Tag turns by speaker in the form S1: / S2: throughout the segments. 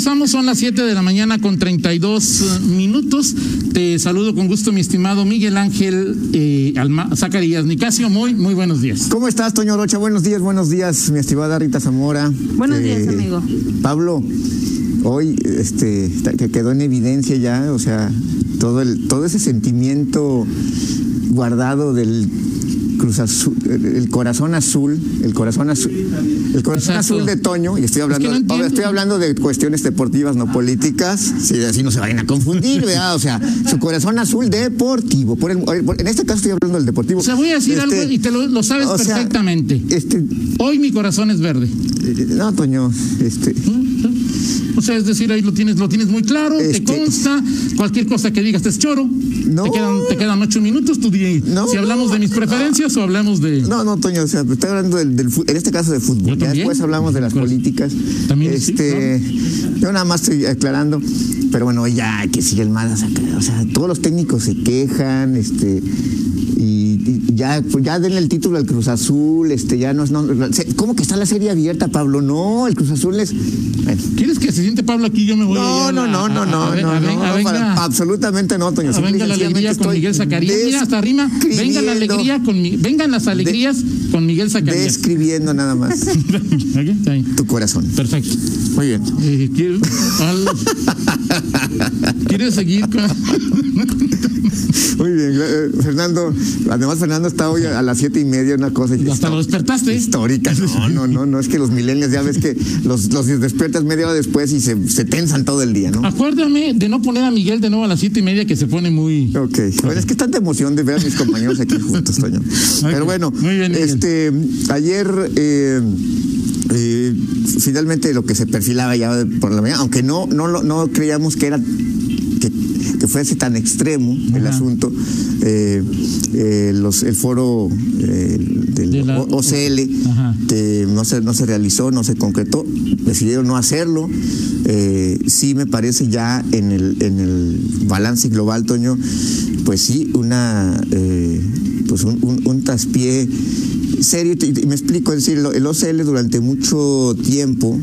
S1: Regresamos, son las 7 de la mañana con 32 minutos. Te saludo con gusto, mi estimado Miguel Ángel eh, Alma, Zacarías Nicasio. Muy, muy buenos días.
S2: ¿Cómo estás, Toño Rocha? Buenos días, buenos días, mi estimada Rita Zamora.
S3: Buenos
S2: Eh,
S3: días, amigo.
S2: Pablo, hoy este, que quedó en evidencia ya, o sea, todo, el, todo ese sentimiento guardado del Cruz Azul, el corazón azul, el corazón azul, el corazón
S1: Exacto.
S2: azul de Toño, y estoy hablando,
S1: no
S2: estoy hablando de cuestiones deportivas, no políticas, si así no se vayan a confundir, ¿verdad? O sea, su corazón azul deportivo. Por el- por- en este caso estoy hablando del deportivo.
S1: O sea, voy a decir
S2: Este,
S1: algo y te lo, lo sabes
S2: o sea,
S1: perfectamente.
S2: Este,
S1: Hoy mi corazón es verde.
S2: eh, no, Toño, este,
S1: O sea, es decir, ahí lo tienes, lo tienes muy claro, te
S2: Este-
S1: consta, cualquier cosa que digas te es choro.
S2: No.
S1: Te quedan, te quedan ocho minutos, tú di
S2: No.
S1: si hablamos de mis preferencias o hablamos de.
S2: No, no, Toño, o sea, estoy hablando del, del en este caso de fútbol. Ya después hablamos de las
S1: Pues,
S2: políticas.
S1: también sí,
S2: este, yo nada más estoy aclarando, pero bueno, ya que sigue el mal, o sea, todos los técnicos se quejan, este ya pues ya denle el título al Cruz Azul, este ya no es no, ¿cómo que está la serie abierta, Pablo? No, el Cruz Azul es bueno,
S1: ¿Quieres que se siente Pablo aquí? Yo me voy
S2: no, no,
S1: a-
S2: no, no,
S1: a-
S2: no,
S1: a-
S2: no,
S1: a-
S2: no, no, para- absolutamente no, Toño.
S1: Venga la alegría con Miguel Zacarías. Mira, hasta rima. Venga la alegría con mi, vengan las alegrías con Miguel Zacarías.
S2: Describiendo nada más tu corazón.
S1: Perfecto.
S2: Muy bien.
S1: Eh, ¿quieres, al- ¿Quieres seguir con.?
S2: Muy bien, eh, Fernando. Además, Fernando está hoy a las siete y media, una cosa
S1: Hasta lo despertaste.
S2: histórica. No, no, no, no es que los milenios ya ves que los, los despiertas media hora después y se, se tensan todo el día, ¿no?
S1: Acuérdame de no poner a Miguel de nuevo a las siete y media que se pone muy.
S2: Ok, bueno, es que tanta emoción de ver a mis compañeros aquí juntos, Toño. Pero bueno,
S1: Muy bien, Miguel.
S2: este, ayer eh, eh, finalmente lo que se perfilaba ya por la mañana, aunque no, no, no creíamos que era que, fuese tan extremo el
S1: Ajá.
S2: asunto, eh, eh, los, el foro eh, del
S1: De la-
S2: O- OCL no se, no se realizó, no se concretó, decidieron no hacerlo. Sí me parece ya en el, en el balance global, Toño, pues sí, una pues un, un, un traspié serio, y, me explico, es decir, el OCL durante mucho tiempo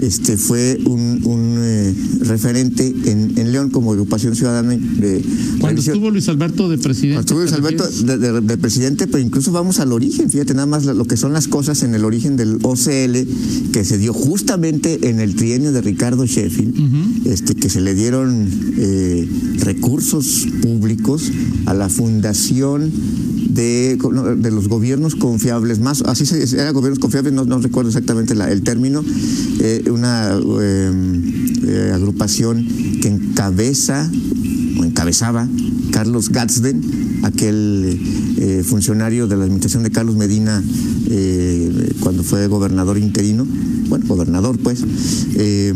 S2: este, fue un, un, eh, referente en, en León como agrupación ciudadana de
S1: Cuando estuvo Luis Alberto de presidente.
S2: cuando estuvo Luis
S1: ¿te
S2: Alberto de, de- de presidente, pero incluso vamos al origen, fíjate nada más lo que son las cosas en el origen del OCL, que se dio justamente en el trienio de Ricardo Sheffield, este, que se le dieron eh, recursos públicos a la fundación de, de los gobiernos confiables, más así se era gobiernos confiables, no, no recuerdo exactamente la- el término, eh, una eh, eh, agrupación que encabeza o encabezaba Carlos Gatzden, aquel eh, funcionario de la administración de Carlos Medina eh, cuando fue gobernador interino, bueno, gobernador pues, eh,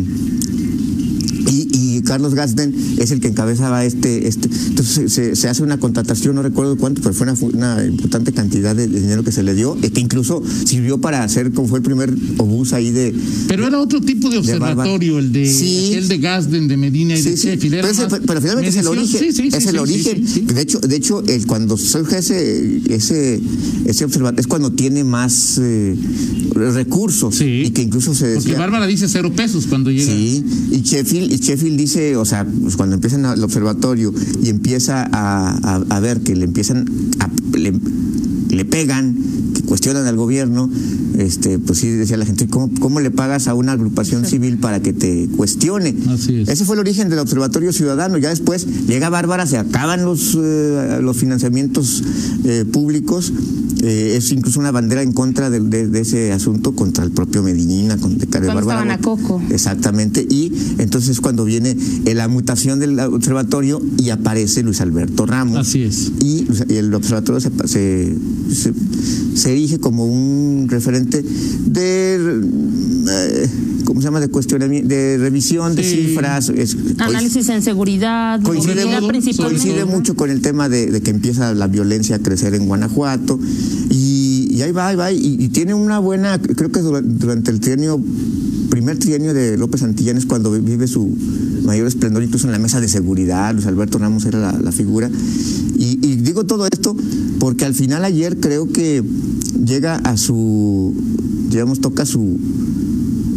S2: Carlos Gatzden es el que encabezaba este, este entonces se, hace una contratación, no recuerdo cuánto, pero fue una, importante cantidad de, de dinero que se le dio, eh, que incluso sirvió para hacer como fue el primer obús ahí de,
S1: Pero era otro tipo de observatorio, el de
S2: Sí.
S1: el de Gasden, de Medina y de
S2: Sí, Pero, ese finalmente es el origen. Es el origen. De hecho, de hecho el, cuando surge ese, ese, ese observatorio, es cuando tiene más eh, recursos.
S1: Sí.
S2: Y que incluso se
S1: Porque. Bárbara dice cero pesos cuando llega.
S2: Sí, y Sheffield, y Sheffield dice, o sea, pues cuando empiezan el observatorio y empieza a, ver que le empiezan a, le, le pegan, cuestionan al gobierno, este, pues sí decía la gente, ¿cómo, cómo le pagas a una agrupación civil para que te cuestione?
S1: Así es.
S2: Ese fue el origen del Observatorio Ciudadano. Ya después llega Bárbara, se acaban los, eh, los financiamientos eh, públicos. eh, es incluso una bandera en contra de, de- de ese asunto, contra el propio Medina, con, de, de
S3: Cuando
S2: Bárbara.
S3: a Coco.
S2: Exactamente. Y entonces es cuando viene la mutación del observatorio y aparece Luis Alberto Ramos.
S1: Así es.
S2: Y y el observatorio se, se, se- se erige como un referente de, eh, ¿cómo se llama? De cuestionamiento, de revisión de cifras. es-
S3: Análisis en seguridad,
S2: Coincide,
S3: principalmente.
S2: coincide mucho con el tema de, de que empieza la violencia a crecer en Guanajuato y, y ahí va, ahí va, y, y tiene una buena, creo que dura- durante el trienio primer trienio de López Santillán es cuando vive su mayor esplendor, incluso en la mesa de seguridad, Luis Alberto Ramos era la, la figura. Y, y digo todo esto porque al final ayer creo que llega a su, digamos, toca su,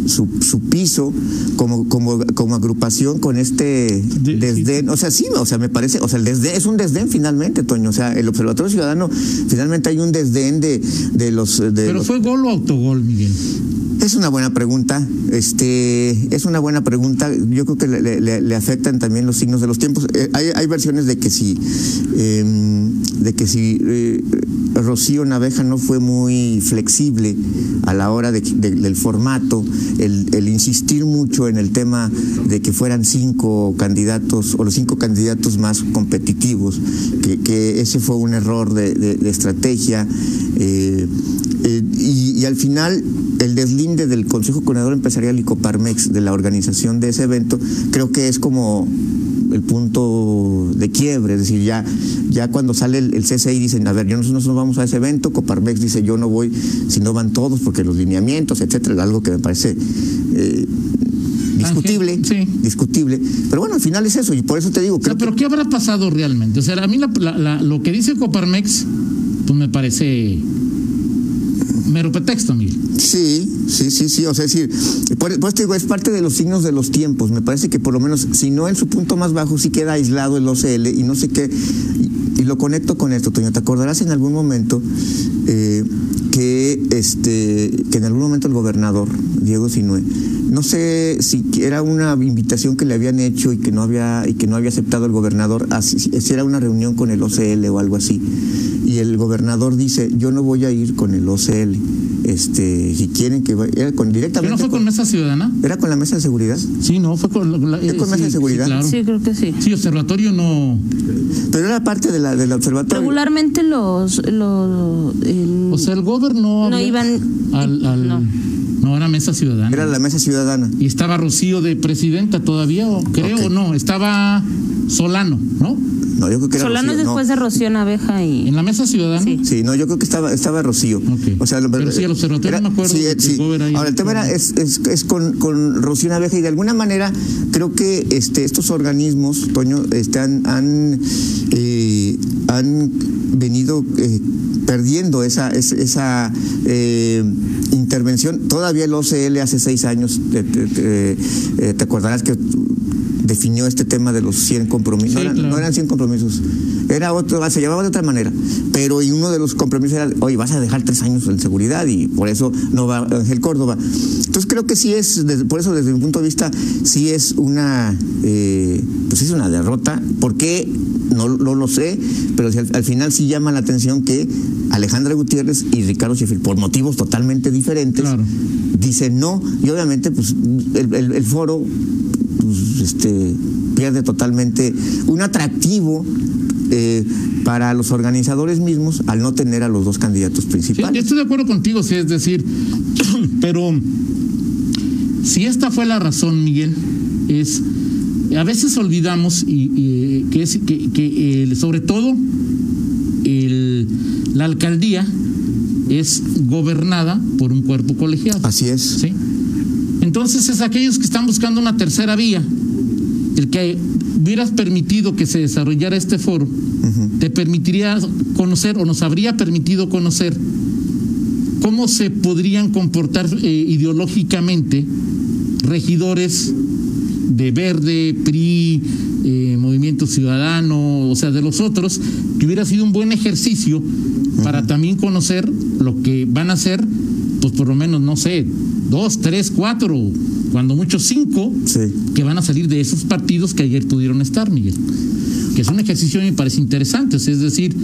S2: su, su piso como, como, como agrupación con este
S1: De-
S2: desdén. O sea, sí, o sea, me parece, o sea, el desdén es un desdén finalmente, Toño. O sea, el Observatorio Ciudadano, finalmente hay un desdén de, de los. De
S1: Pero
S2: los-
S1: fue gol o autogol, Miguel.
S2: es una buena pregunta, este, es una buena pregunta. Yo creo que le, le- le afectan también los signos de los tiempos. Eh, hay, hay versiones de que si, eh, de que si eh, Rocío Naveja no fue muy flexible a la hora de- de- del formato, el, insistir mucho en el tema de que fueran cinco candidatos o los cinco candidatos más competitivos, que, ese fue un error de estrategia. eh, eh, y, y al final, el deslinde del Consejo Coordinador Empresarial y Coparmex de la organización de ese evento, creo que es como el punto de quiebre, es decir, ya, ya cuando sale el, el CCI dicen, a ver, yo nosotros no vamos a ese evento, Coparmex dice, yo no voy si no van todos, porque los lineamientos, etcétera, algo que me parece eh, discutible,
S1: Sí.
S2: discutible, pero bueno, al final es eso, y por eso te digo,
S1: O sea,
S2: creo
S1: pero
S2: que
S1: ¿qué habrá pasado realmente? O sea, a mí la- la- la- lo que dice Coparmex, pues me parece mero pretexto, Miguel.
S2: Sí, sí, sí, sí. O sea, es decir, por, por eso te digo, es parte de los signos de los tiempos. Me parece que por lo menos, si no en su punto más bajo, sí queda aislado el OCL y no sé qué. Y, lo conecto con esto, Toño. ¿Te acordarás en algún momento eh, que este que en algún momento el gobernador, Diego Sinue, no sé si era una invitación que le habían hecho y que no había, y que no había aceptado el gobernador, si era una reunión con el OCL o algo así. Y el gobernador dice, yo no voy a ir con el OCL. Este, si quieren que vaya, era con
S1: ¿Pero
S2: directamente
S1: no fue con Mesa Ciudadana?
S2: era con la mesa de seguridad,
S1: Sí, no, fue con la,
S2: ¿Es con
S1: eh,
S2: mesa de seguridad?
S1: Sí, claro.
S3: Sí, creo que sí.
S1: Sí, observatorio no.
S2: pero era parte de la del observatorio.
S3: Regularmente los, los el-
S1: O sea, el gobierno
S3: no iban
S1: al, al-
S3: no.
S1: no. era mesa ciudadana.
S2: Era la mesa ciudadana.
S1: Y estaba Rocío de presidenta todavía, o creo o no. Estaba Solano, ¿no?
S2: No, yo creo que era
S3: Solano
S2: no.
S3: después de Rocío Naveja y
S1: En la mesa ciudadana.
S3: Sí.
S2: Sí, no, yo creo que estaba, estaba Rocío. O sea, lo-
S1: Pero sí, el observatorio no me acuerdo
S2: Sí, sí. Ahora, el tema era, es, es, es con, con Rocío Naveja y de alguna manera creo que este, estos organismos, Toño, este, han, han, eh, han venido eh, perdiendo esa, es- esa eh, intervención. Todavía el OCL hace seis años, te, te- te- te acordarás que definió este tema de los 100 compromisos. no, eran,
S1: claro.
S2: no eran 100 compromisos, era otro, se llamaba de otra manera, pero y uno de los compromisos era, oye, vas a dejar tres años en seguridad y por eso no va Ángel Córdoba. Entonces creo que sí es, por eso desde mi punto de vista, sí es una, eh, pues es una derrota. ¿Por qué? No, no lo sé, pero al, al final sí llama la atención que Alejandra Gutiérrez y Ricardo Sheffield, por motivos totalmente diferentes,
S1: Claro.
S2: dicen no, y obviamente pues el, el- el foro este, pierde totalmente un atractivo eh, para los organizadores mismos al no tener a los dos candidatos
S1: Sí,
S2: principales.
S1: estoy de acuerdo contigo, sí, es decir, pero si esta fue la razón, Miguel, es a veces olvidamos y, y, que es que, que, el- sobre todo el- la alcaldía es gobernada por un cuerpo colegiado.
S2: Así es.
S1: ¿sí? Entonces es aquellos que están buscando una tercera vía, el que hubieras permitido que se desarrollara este foro, te permitiría conocer o nos habría permitido conocer cómo se podrían comportar eh, ideológicamente regidores de Verde, PRI, eh, Movimiento Ciudadano, o sea, de los otros, que hubiera sido un buen ejercicio para también conocer lo que van a hacer, pues por lo menos, no sé, dos, tres, cuatro, cuando mucho cinco,
S2: Sí.
S1: que van a salir de esos partidos que ayer pudieron estar, Miguel. Que es un ejercicio que me parece interesante, es decir,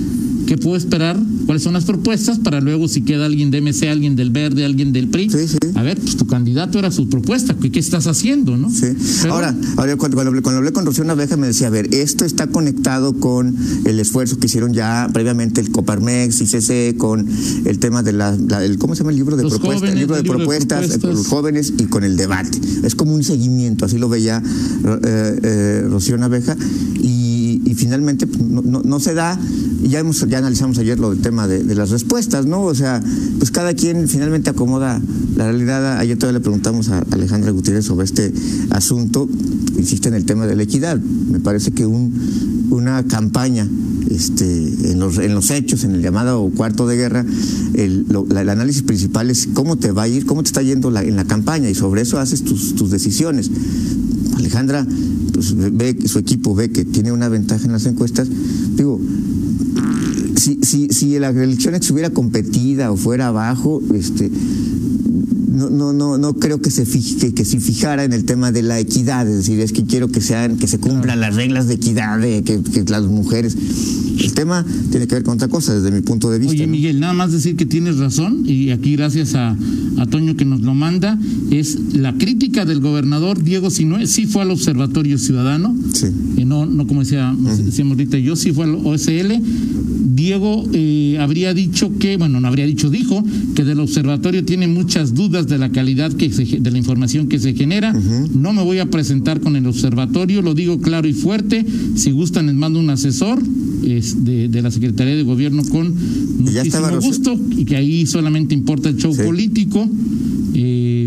S1: ¿qué puedo esperar? ¿Cuáles son las propuestas? Para luego, si queda alguien de MC, alguien del Verde, alguien del PRI,
S2: Sí, sí.
S1: a ver, pues tu candidato era su propuesta, ¿qué, qué estás haciendo, no?
S2: Sí.
S1: Pero-
S2: Ahora, ahora cuando, cuando hablé, cuando hablé con Rocío Naveja me decía, a ver, esto está conectado con el esfuerzo que hicieron ya previamente el Coparmex y CC con el tema de la, la- el, ¿cómo se llama el libro de
S1: Los
S2: propuestas?
S1: jóvenes,
S2: el libro de
S1: el libro de
S2: propuestas, eh, con
S1: propuestas.
S2: los jóvenes y con el debate. Es como un seguimiento, así lo veía eh, eh, Rocío Naveja y finalmente pues, no, no- no se da. Ya hemos, ya analizamos ayer lo del tema de, las respuestas, ¿no? O sea, pues cada quien finalmente acomoda La realidad, ayer todavía le preguntamos a Alejandra Gutiérrez sobre este asunto, insiste en el tema de la equidad. Me parece que un, una campaña este, en, los, en los hechos, en el llamado cuarto de guerra, el, el análisis principal es cómo te va a ir, cómo te está yendo en la campaña y sobre eso haces tus, tus decisiones. Alejandra, pues, ve su equipo ve que tiene una ventaja en las encuestas. Digo, si, si, si la elección estuviera competida o fuera abajo, este, no, no, no, no creo que se fije, que, que se fijara en el tema de la equidad, es decir, es que quiero que sean, que se cumplan las reglas de equidad, de que, que las mujeres. El tema tiene que ver con otra cosa desde mi punto de vista.
S1: Oye,
S2: ¿no?
S1: Miguel, nada más decir que tienes razón, y aquí gracias a, a Toño que nos lo manda, es la crítica del gobernador Diego Sinue, sí fue al Observatorio Ciudadano,
S2: Sí.
S1: y no, no como decía, decíamos ahorita, yo sí fue al OSL. Diego eh, habría dicho que, bueno, no habría dicho, dijo que del observatorio tiene muchas dudas de la calidad que se de la información que se genera. No me voy a presentar con el observatorio, lo digo claro y fuerte. Si gustan, les mando un asesor es, de, de la Secretaría de Gobierno con muchísimo gusto y que ahí solamente importa el show
S2: Sí.
S1: político. Eh,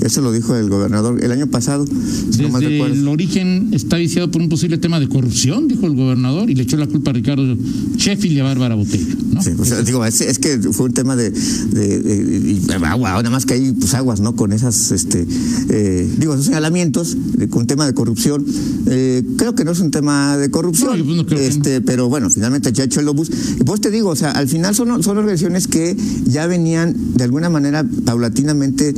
S2: Eso lo dijo el gobernador el año pasado, si no
S1: desde
S2: recuerdo.
S1: el origen está viciado por un posible tema de corrupción, dijo el gobernador, y le echó la culpa a Ricardo Sheffield y a Bárbara Botello. ¿no?
S2: Sí, sea, digo, es, es que fue un tema de, de- agua, nada más que hay pues aguas, ¿no? Con esas, este, eh, digo, esos señalamientos, con un tema de corrupción. Eh, creo que no es un tema de corrupción,
S1: No, pues no creo que
S2: este, pero bueno, finalmente ya hecho el obús. Y pues te digo, o sea, al final son, son organizaciones que ya venían de alguna manera paulatinamente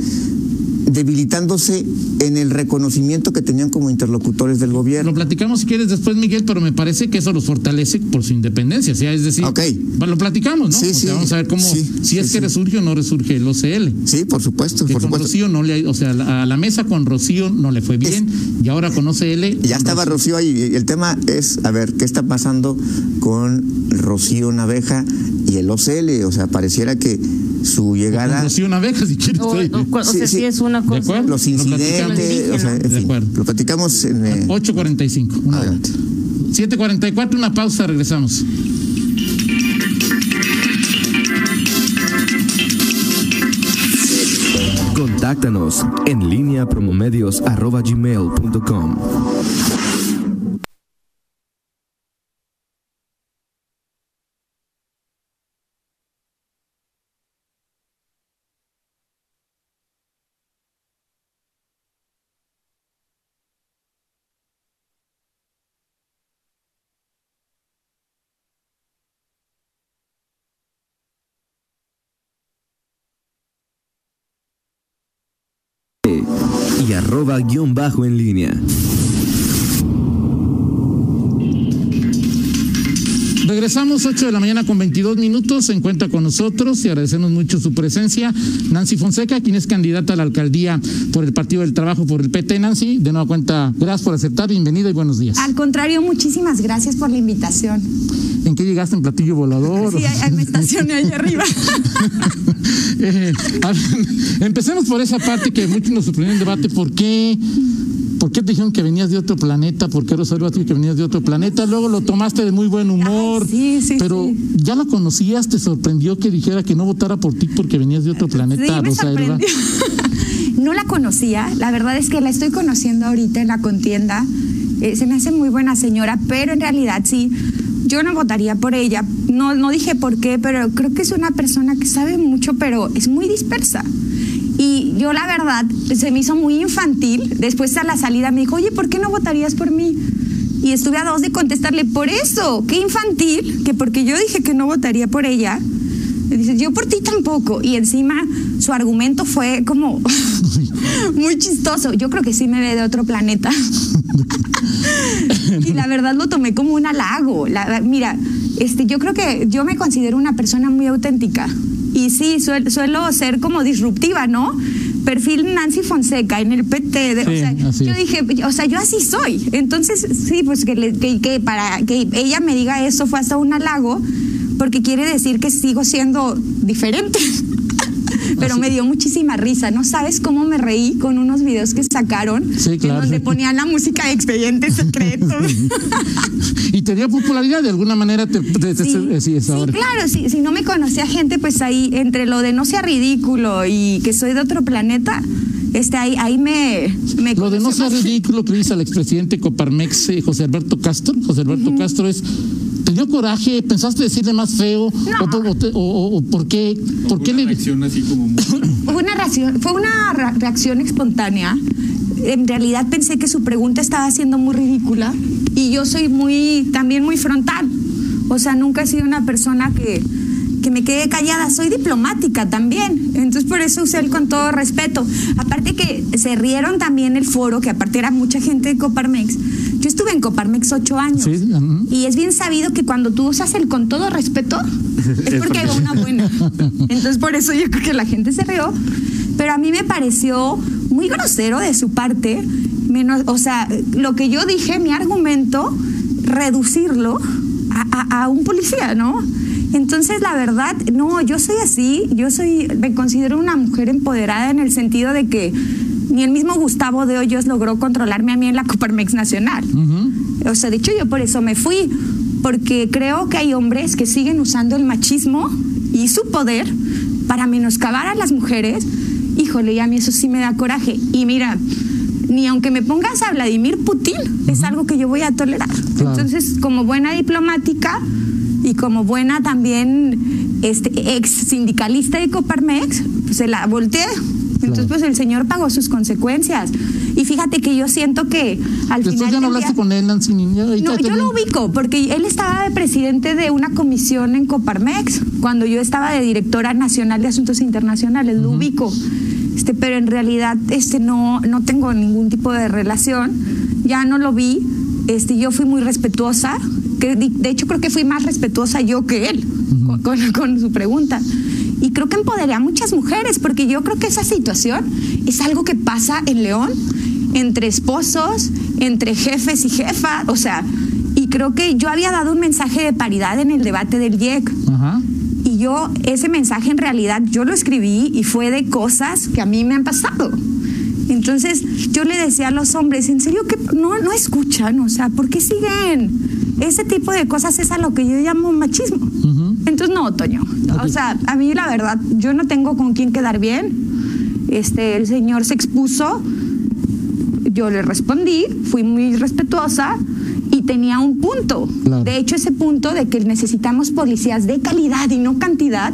S2: debilitándose en el reconocimiento que tenían como interlocutores del gobierno.
S1: Lo platicamos si quieres después, Miguel, pero me parece que eso los fortalece por su independencia. O sea, es decir,
S2: Ok.
S1: bueno, lo platicamos, ¿no?
S2: Sí,
S1: O sea,
S2: sí.
S1: vamos a ver cómo,
S2: Sí,
S1: si
S2: sí,
S1: es que
S2: sí.
S1: resurge o no resurge el OCL.
S2: Sí, por supuesto,
S1: Que
S2: por
S1: con
S2: supuesto.
S1: Rocío no le, o sea, a la mesa con Rocío no le fue bien y ahora con OCL.
S2: Ya estaba Rocío ahí. El tema es, a ver, ¿qué está pasando con Rocío Naveja y el OCL? O sea, pareciera que su
S1: Con
S2: llegada,
S1: Rocío Naveja, si quieres.
S3: O,
S1: estoy-
S3: o- o
S2: Sí,
S3: sea,
S2: sí.
S3: sí es una
S1: ¿De
S3: cosa.
S1: acuerdo?
S2: los
S1: Lo platicamos.
S2: incidentes, o sea, en
S1: De
S2: fin,
S1: acuerdo.
S2: lo platicamos en... eh,
S1: 8.45. Una hora.
S2: Adelante.
S1: 7.44, una pausa, regresamos.
S4: Contáctanos en línea promomedios.com. y arroba guion bajo en línea.
S1: Regresamos 8 de la mañana con 22 minutos. Se encuentra con nosotros y agradecemos mucho su presencia. Nancy Fonseca, quien es candidata a la alcaldía por el Partido del Trabajo por el PT. Nancy, de nueva cuenta, gracias por aceptar. Bienvenida y buenos días.
S5: Al contrario, muchísimas gracias por la invitación.
S1: ¿En qué llegaste en platillo volador?
S5: Sí, ahí- me estacioné ahí arriba.
S1: Eh, a ver, empecemos por esa parte que muchos nos sorprendió en el debate. ¿Por qué? ¿Por qué te dijeron que venías de otro planeta? ¿Por qué Rosario que venías de otro planeta? Luego lo tomaste de muy buen humor.
S5: Ay, sí, sí,
S1: pero
S5: sí.
S1: ya la conocías, te sorprendió que dijera que no votara por ti porque venías de otro planeta,
S5: Sí, me
S1: Rosa Elba?
S5: sorprendió. No la conocía, la verdad es que la estoy conociendo ahorita en la contienda. Eh, se me hace muy buena señora, pero en realidad sí, yo no votaría por ella. No, no dije por qué, pero creo que es una persona que sabe mucho, pero es muy dispersa. Y yo la verdad se me hizo muy infantil. Después a la salida me dijo, oye, ¿por qué no votarías por mí? Y estuve a dos de contestarle, por eso, qué infantil, que porque yo dije que no votaría por ella, me dice, yo por ti tampoco. Y encima su argumento fue como muy chistoso. Yo creo que sí me ve de otro planeta. y la verdad lo tomé como un halago. La- mira, este, yo creo que yo me considero una persona muy auténtica. Y sí, suel- suelo ser como disruptiva, ¿no? Perfil Nancy Fonseca en el PT. de- o
S1: Sí,
S5: sea,
S1: así
S5: yo dije, o sea, yo así soy. Entonces, sí, pues que, le- que, que para que ella me diga eso fue hasta un halago, porque quiere decir que sigo siendo diferente. pero
S1: Así-
S5: me dio muchísima risa. No sabes cómo me reí con unos videos que sacaron
S1: Sí, claro.
S5: en donde ponían la música de expedientes secretos.
S1: Y tenía popularidad, de alguna manera te, te- te-
S5: Sí,
S1: sí, es
S5: sí,
S1: ahora.
S5: claro, si no me conocía gente, pues ahí, entre lo de no sea ridículo y que soy de otro planeta, este, ahí, ahí me, me
S1: Lo de no ser ridículo que dice al expresidente Coparmex, eh, José Alberto Castro. José Alberto Castro es. ¿Te dio coraje? ¿Pensaste decirle más feo? ¿O, por- o o- o- o por qué? ¿Por qué
S6: Una
S1: le.?
S6: reacción así como muy-
S5: Fue una reacción, fue una reacción espontánea. En realidad pensé que su pregunta estaba siendo muy ridícula y yo soy muy, también muy frontal. O sea, nunca he sido una persona que, que me quede callada. Soy diplomática también. Entonces por eso usé el con todo respeto. Aparte que se rieron también el foro, que aparte era mucha gente de Coparmex. Yo estuve en Coparmex ocho años.
S1: Sí.
S5: Y es bien sabido que cuando tú usas el con todo respeto, es porque hay una buena. Entonces, por eso yo creo que la gente se rió. Pero a mí me pareció muy grosero de su parte. Menos, o sea, lo que yo dije, mi argumento, reducirlo a, a- a un policía, ¿no? Entonces, la verdad, no, yo soy así. Yo soy, me considero una mujer empoderada en el sentido de que ni el mismo Gustavo de Hoyos logró controlarme a mí en la Coparmex Nacional. O sea, de hecho yo por eso me fui, porque creo que hay hombres que siguen usando el machismo y su poder para menoscabar a las mujeres. Híjole, y a mí eso sí me da coraje. Y mira, ni aunque me pongas a Vladimir Putin, es algo que yo voy a tolerar.
S1: Claro.
S5: Entonces, como buena diplomática y como buena también este, ex sindicalista de Coparmex, pues se la volteé. Entonces,
S1: Claro.
S5: pues el señor pagó sus consecuencias. Y fíjate que yo siento que al final
S1: ya no hablaste
S5: día-
S1: con él, Nancy.
S5: no, yo lo ubico porque él estaba de presidente de una comisión en Coparmex cuando yo estaba de directora nacional de asuntos internacionales, lo ubico. Este, pero en realidad este no no tengo ningún tipo de relación. Ya no lo vi. Este, yo fui muy respetuosa, que de hecho creo que fui más respetuosa yo que él con, con- con su pregunta. Y creo que empoderé a muchas mujeres, porque yo creo que esa situación es algo que pasa en León, entre esposos, entre jefes y jefas, o sea, y creo que yo había dado un mensaje de paridad en el debate del IEC.
S1: Ajá.
S5: Y yo, ese mensaje en realidad, yo lo escribí y fue de cosas que a mí me han pasado. Entonces, yo le decía a los hombres, en serio que no, no escuchan, o sea, ¿por qué siguen? Ese tipo de cosas es a lo que yo llamo machismo.
S1: Ujú.
S5: Entonces, no, Toño. O sea, a mí la verdad, yo no tengo con quién quedar bien. Este, el señor se expuso, yo le respondí, fui muy respetuosa y tenía un punto.
S1: Claro.
S5: De hecho, ese punto de que necesitamos policías de calidad y no cantidad,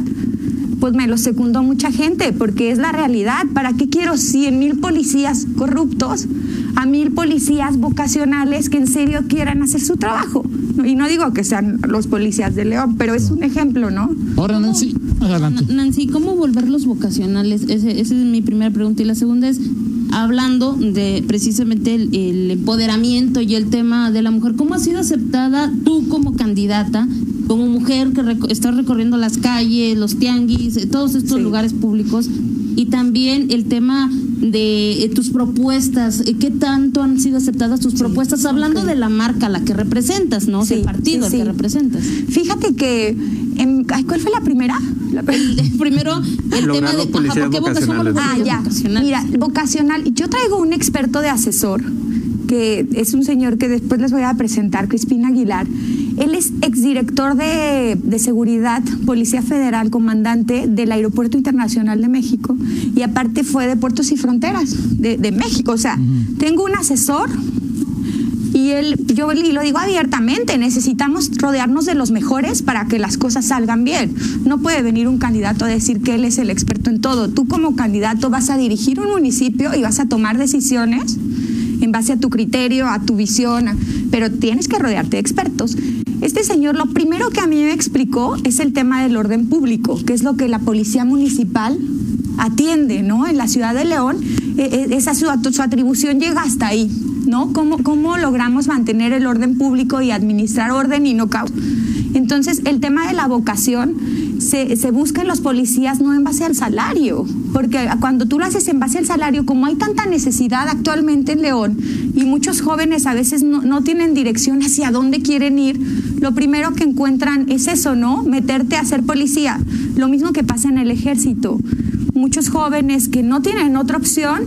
S5: pues me lo secundó mucha gente, porque es la realidad. ¿Para qué quiero 100 mil policías corruptos a mil policías vocacionales que en serio quieran hacer su trabajo? Y no digo que sean los policías de León, pero es un ejemplo, ¿no?
S1: Ahora, Nancy, adelante.
S3: Na- Nancy, ¿cómo volverlos vocacionales? Ese- esa es mi primera pregunta. Y la segunda es, hablando de precisamente el, el empoderamiento y el tema de la mujer, ¿cómo has sido aceptada tú como candidata, como mujer que reco- estás recorriendo las calles, los tianguis, eh, todos estos
S5: Sí.
S3: lugares públicos? Y también el tema de eh, tus propuestas, eh, ¿qué tanto han sido aceptadas tus propuestas? Hablando de la marca, la que representas, ¿no?
S5: Sí,
S3: el partido
S5: sí, sí.
S3: que representas.
S5: Fíjate que, en- ay, ¿cuál fue la primera? La-
S3: Primero, el
S6: Lograr
S3: tema de
S6: policías
S3: ¿por qué
S5: Ah, ya.
S3: vocacionales?
S5: Mira, vocacional. Yo traigo un experto de asesor, que es un señor que después les voy a presentar, Crispín Aguilar. Él es exdirector de, de seguridad, Policía Federal, comandante del Aeropuerto Internacional de México, y aparte fue de Puertos y Fronteras de, de México. O sea, tengo un asesor y él, yo y lo digo abiertamente, necesitamos rodearnos de los mejores para que las cosas salgan bien. No puede venir un candidato a decir que él es el experto en todo. Tú como candidato vas a dirigir un municipio y vas a tomar decisiones en base a tu criterio, a tu visión, pero tienes que rodearte de expertos. Este señor lo primero que a mí me explicó es el tema del orden público, que es lo que la policía municipal atiende, ¿no? En la ciudad de León, eh, eh, esa su, su atribución llega hasta ahí, ¿no? ¿Cómo, ¿Cómo logramos mantener el orden público y administrar orden y no caos? Entonces, el tema de la vocación se, se busca en los policías no en base al salario, porque cuando tú lo haces en base al salario, como hay tanta necesidad actualmente en León y muchos jóvenes a veces no, no tienen dirección hacia dónde quieren ir, lo primero que encuentran es eso, ¿no? Meterte a ser policía. Lo mismo que pasa en el ejército. muchos jóvenes que no tienen otra opción,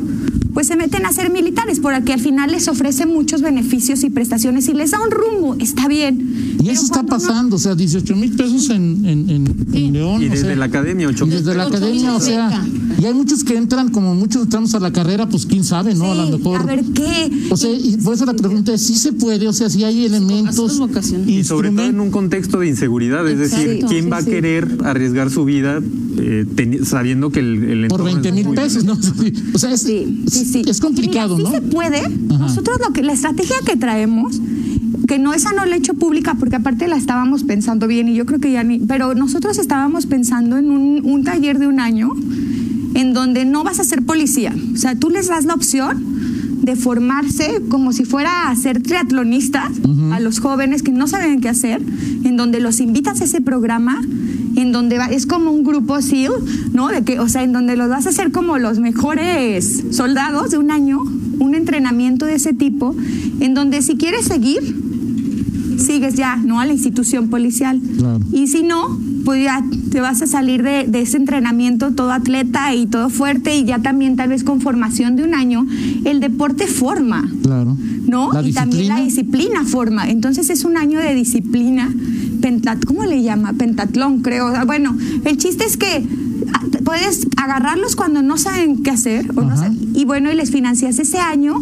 S5: pues se meten a ser militares, porque al final les ofrece muchos beneficios y prestaciones y les da un rumbo, está bien.
S1: Y eso está pasando, o sea, 18 mil pesos en, en, en, León.
S6: Y desde la academia, 8
S1: mil. Desde la academia, o sea, y hay muchos que entran, como muchos entramos a la carrera, pues quién sabe, ¿no? a lo mejor.
S5: A ver qué.
S1: O sea, y por eso la pregunta es: si se puede, o sea, si hay elementos.
S6: Y sobre todo en un contexto de inseguridad, es decir, ¿quién va a querer arriesgar su vida eh, sabiendo que el,
S1: Por 20 mil pesos, ¿no? O sea, es, es complicado,
S5: ¿no? Sí se puede. Nosotros lo que, la estrategia que traemos que no esa no la he hecho pública porque aparte la estábamos pensando bien y yo creo que ya ni, pero nosotros estábamos pensando en un, un, taller de un año en donde no vas a ser policía, o sea, tú les das la opción de formarse como si fuera a ser triatlonistas a los jóvenes que no saben qué hacer, en donde los invitas a ese programa en donde va, es como un grupo SEAL, ¿no? De que, o sea, en donde los vas a hacer como los mejores soldados de un año, un entrenamiento de ese tipo, en donde si quieres seguir, sigues ya, ¿no? A la institución policial. Y si no, pues ya te vas a salir de, de, ese entrenamiento todo atleta y todo fuerte y ya también tal vez con formación de un año, el deporte forma.
S1: Claro.
S5: ¿No? y también la disciplina forma. Entonces es un año de disciplina pentat, ¿cómo le llama? Pentatlón, creo. Bueno, el chiste es que ah, puedes agarrarlos cuando no saben qué hacer. O no y bueno, y les financias ese año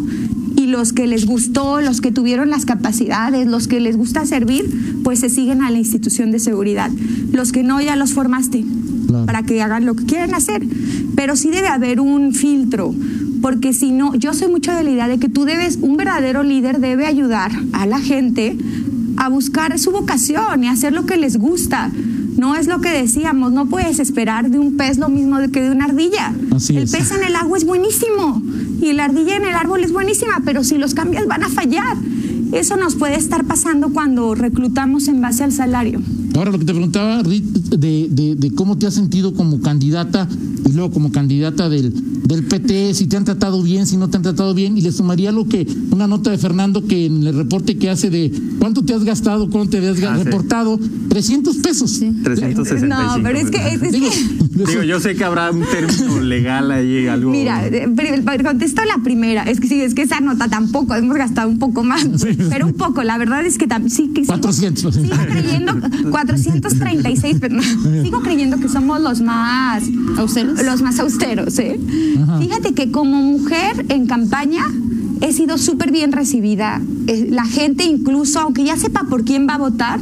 S5: y los que les gustó, los que tuvieron las capacidades, los que les gusta servir, pues se siguen a la institución de seguridad. Los que no, ya los formaste para que hagan lo que quieren hacer. Pero sí debe haber un filtro, porque si no, yo soy mucho de la idea de que tú debes, un verdadero líder debe ayudar a la gente a buscar su vocación y hacer lo que les gusta. No es lo que decíamos, no puedes esperar de un pez lo mismo que de una ardilla. el pez en el agua es buenísimo y la ardilla en el árbol es buenísima, pero si los cambias van a fallar. Eso nos puede estar pasando cuando reclutamos en base al salario.
S1: Ahora lo que te preguntaba, de, de, de cómo te has sentido como candidata y luego como candidata del, del PT, si te han tratado bien, si no te han tratado bien, y le sumaría lo que, una nota de Fernando que en el reporte que hace de cuánto te has gastado, cuánto te habías ah, reportado, 300 pesos. Sí.
S6: 365.
S5: No, pero es que...
S6: digo, yo sé que habrá un término legal ahí, algo...
S5: Mira, eh, contesto la primera, es que sí, es que esa nota tampoco, hemos gastado un poco más, pero un poco, la verdad es que sí que...
S1: 400.
S5: Sigo, sigo creyendo, 436, pero sigo creyendo que somos los más austeros. Los más austeros, ¿eh? Fíjate que como mujer en campaña he sido súper bien recibida. Eh, la gente incluso, aunque ya sepa por quién va a votar,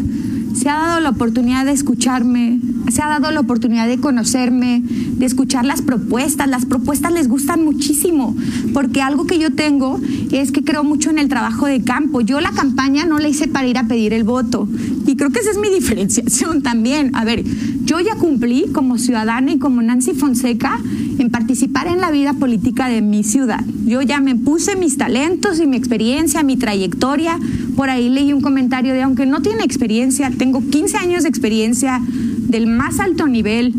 S5: se ha dado la oportunidad de escucharme, se ha dado la oportunidad de conocerme, de escuchar las propuestas. Las propuestas les gustan muchísimo, porque algo que yo tengo es que creo mucho en el trabajo de campo. Yo la campaña no la hice para ir a pedir el voto. Y creo que esa es mi diferenciación también. A ver, yo ya cumplí como ciudadana y como Nancy Fonseca en participar en la vida política de mi ciudad. Yo ya me puse mis talentos y mi experiencia, mi trayectoria. Por ahí leí un comentario de, aunque no tiene experiencia, tengo 15 años de experiencia del más alto nivel.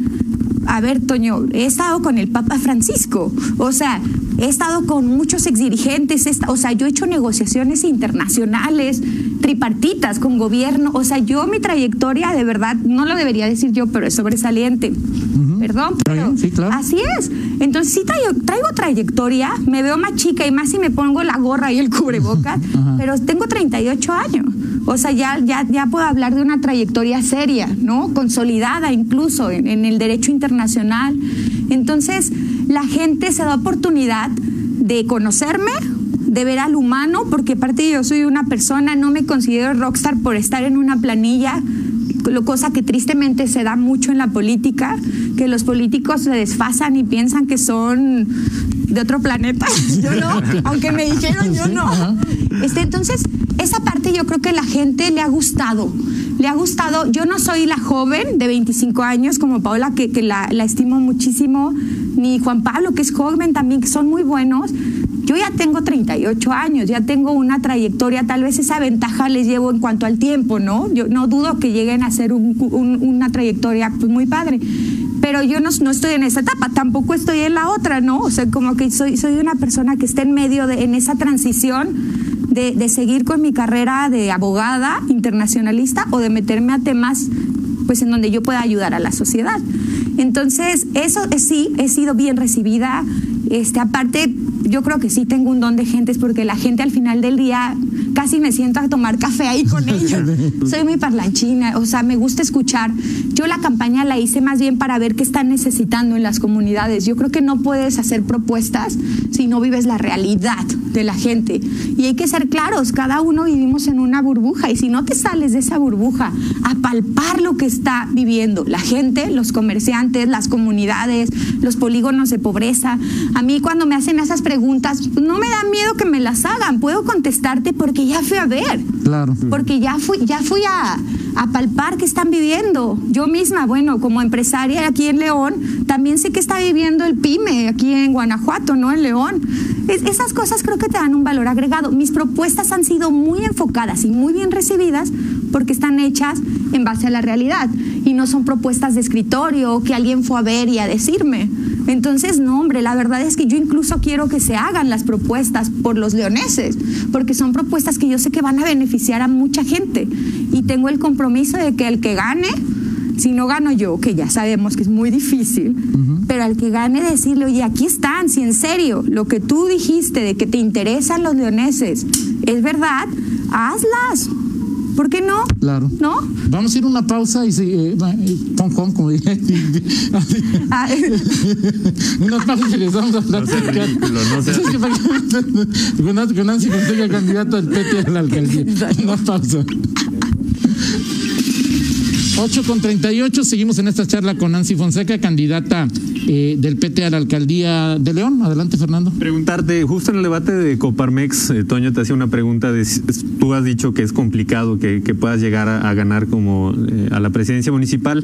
S5: A ver, Toño, he estado con el Papa Francisco, o sea, he estado con muchos exdirigentes, o sea, yo he hecho negociaciones internacionales, tripartitas con gobierno, o sea, yo mi trayectoria de verdad, no lo debería decir yo, pero es sobresaliente. Perdón, pero así es. Entonces sí traigo, traigo, trayectoria, me veo más chica y más si me pongo la gorra y el cubrebocas, pero tengo 38 años. O sea, ya, ya, ya puedo hablar de una trayectoria seria, ¿no? Consolidada incluso en, en el derecho internacional. Entonces, la gente se da oportunidad de conocerme, de ver al humano, porque aparte yo soy una persona, no me considero rockstar por estar en una planilla, cosa que tristemente se da mucho en la política, que los políticos se desfasan y piensan que son de otro planeta. Yo no, aunque me dijeron yo no. Este, entonces, esa parte yo creo que la gente le ha gustado. Le ha gustado, yo no soy la joven de 25 años como Paola, que, que la, la estimo muchísimo, ni Juan Pablo, que es joven también, que son muy buenos. Yo ya tengo 38 años, ya tengo una trayectoria, tal vez esa ventaja les llevo en cuanto al tiempo, ¿no? Yo no dudo que lleguen a ser un, una trayectoria pues, muy padre pero yo no, no, estoy en esa etapa, tampoco estoy en la otra, ¿no? O sea, como que soy, soy una persona que está en medio de, en esa transición de, de seguir con mi carrera de abogada internacionalista o de meterme a temas pues en donde yo pueda ayudar a la sociedad. Entonces, eso eh, sí, he sido bien recibida. Este, aparte, yo creo que sí tengo un don de gentes porque la gente al final del día casi me siento a tomar café ahí con ellos. Soy muy parlanchina, o sea, me gusta escuchar. Yo la campaña la hice más bien para ver qué están necesitando en las comunidades. Yo creo que no puedes hacer propuestas si no vives la realidad de la gente. Y hay que ser claros, cada uno vivimos en una burbuja y si no te sales de esa burbuja a palpar lo que está viviendo la gente, los comerciantes, las comunidades, los polígonos de pobreza, a mí cuando me hacen esas preguntas, no me da miedo que me las hagan, puedo contestarte porque ya fui a ver.
S1: Claro.
S5: Porque ya fui, ya fui a, a palpar qué están viviendo. Yo misma, bueno, como empresaria aquí en León, también sé que está viviendo el PYME aquí en Guanajuato, ¿no? En León. esas cosas creo que te dan un valor agregado. Mis propuestas han sido muy enfocadas y muy bien recibidas porque están hechas en base a la realidad y no son propuestas de escritorio que alguien fue a ver y a decirme. Entonces, no, hombre, la verdad es que yo incluso quiero que se hagan las propuestas por los leoneses, porque son propuestas que yo sé que van a beneficiar a mucha gente y tengo el compromiso de que el que gane, si no gano yo, que ya sabemos que es muy difícil, pero al que gane decirle, oye, aquí están, si en serio, lo que tú dijiste de que te interesan los leoneses es verdad, hazlas. ¿Por qué no?
S1: Claro.
S5: ¿No?
S1: Vamos a ir a una pausa y si, eh, pom, pom, como dije.
S5: Ah,
S1: una pausa y les vamos a platicar.
S6: no sea
S1: Es que para que- con Nancy- Fonseca, candidato al PT a la alcaldía. Una pausa. 8 con 38, seguimos en esta charla con Nancy Fonseca, candidata eh, del PT a la alcaldía de León. Adelante, Fernando.
S6: Preguntarte, justo en el debate de Coparmex, eh, Toño te hacía una pregunta de, tú has dicho que es complicado que, puedas llegar a, a ganar como eh, a la presidencia municipal.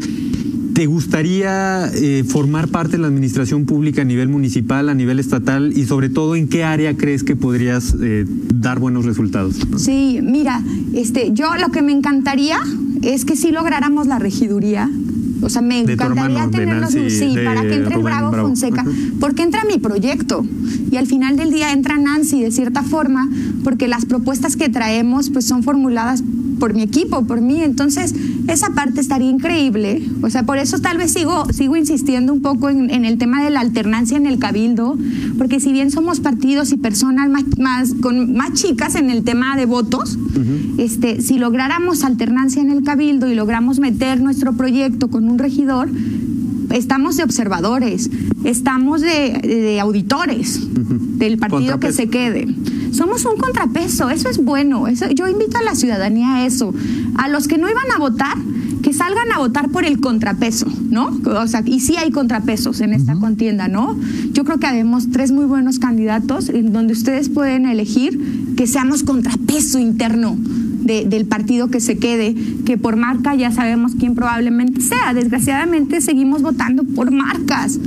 S6: ¿Te gustaría eh, formar parte de la administración pública a nivel municipal, a nivel estatal y sobre todo en qué área crees que podrías eh, dar buenos resultados?
S5: Sí, mira, este, yo lo que me encantaría es que sí lográramos la regiduría. O sea, me encantaría tenerlos, sí, para que entre
S6: Rubén
S5: Bravo,
S6: Bravo.
S5: Fonseca, porque entra mi proyecto y al final del día entra Nancy de cierta forma, porque las propuestas que traemos pues son formuladas por mi equipo, por mí, entonces esa parte estaría increíble, o sea, por eso tal vez sigo, sigo insistiendo un poco en, en el tema de la alternancia en el cabildo, porque si bien somos partidos y personas más, más, con, más chicas en el tema de votos, este, si lográramos alternancia en el cabildo y logramos meter nuestro proyecto con un regidor, estamos de observadores, estamos de, de auditores del partido que se quede. Somos un contrapeso, eso es bueno. Eso, yo invito a la ciudadanía a eso. A los que no iban a votar, que salgan a votar por el contrapeso, ¿no? O sea, y sí hay contrapesos en esta contienda, ¿no? Yo creo que habemos tres muy buenos candidatos en donde ustedes pueden elegir que seamos contrapeso interno de- del partido que se quede, que por marca ya sabemos quién probablemente sea. Desgraciadamente seguimos votando por marcas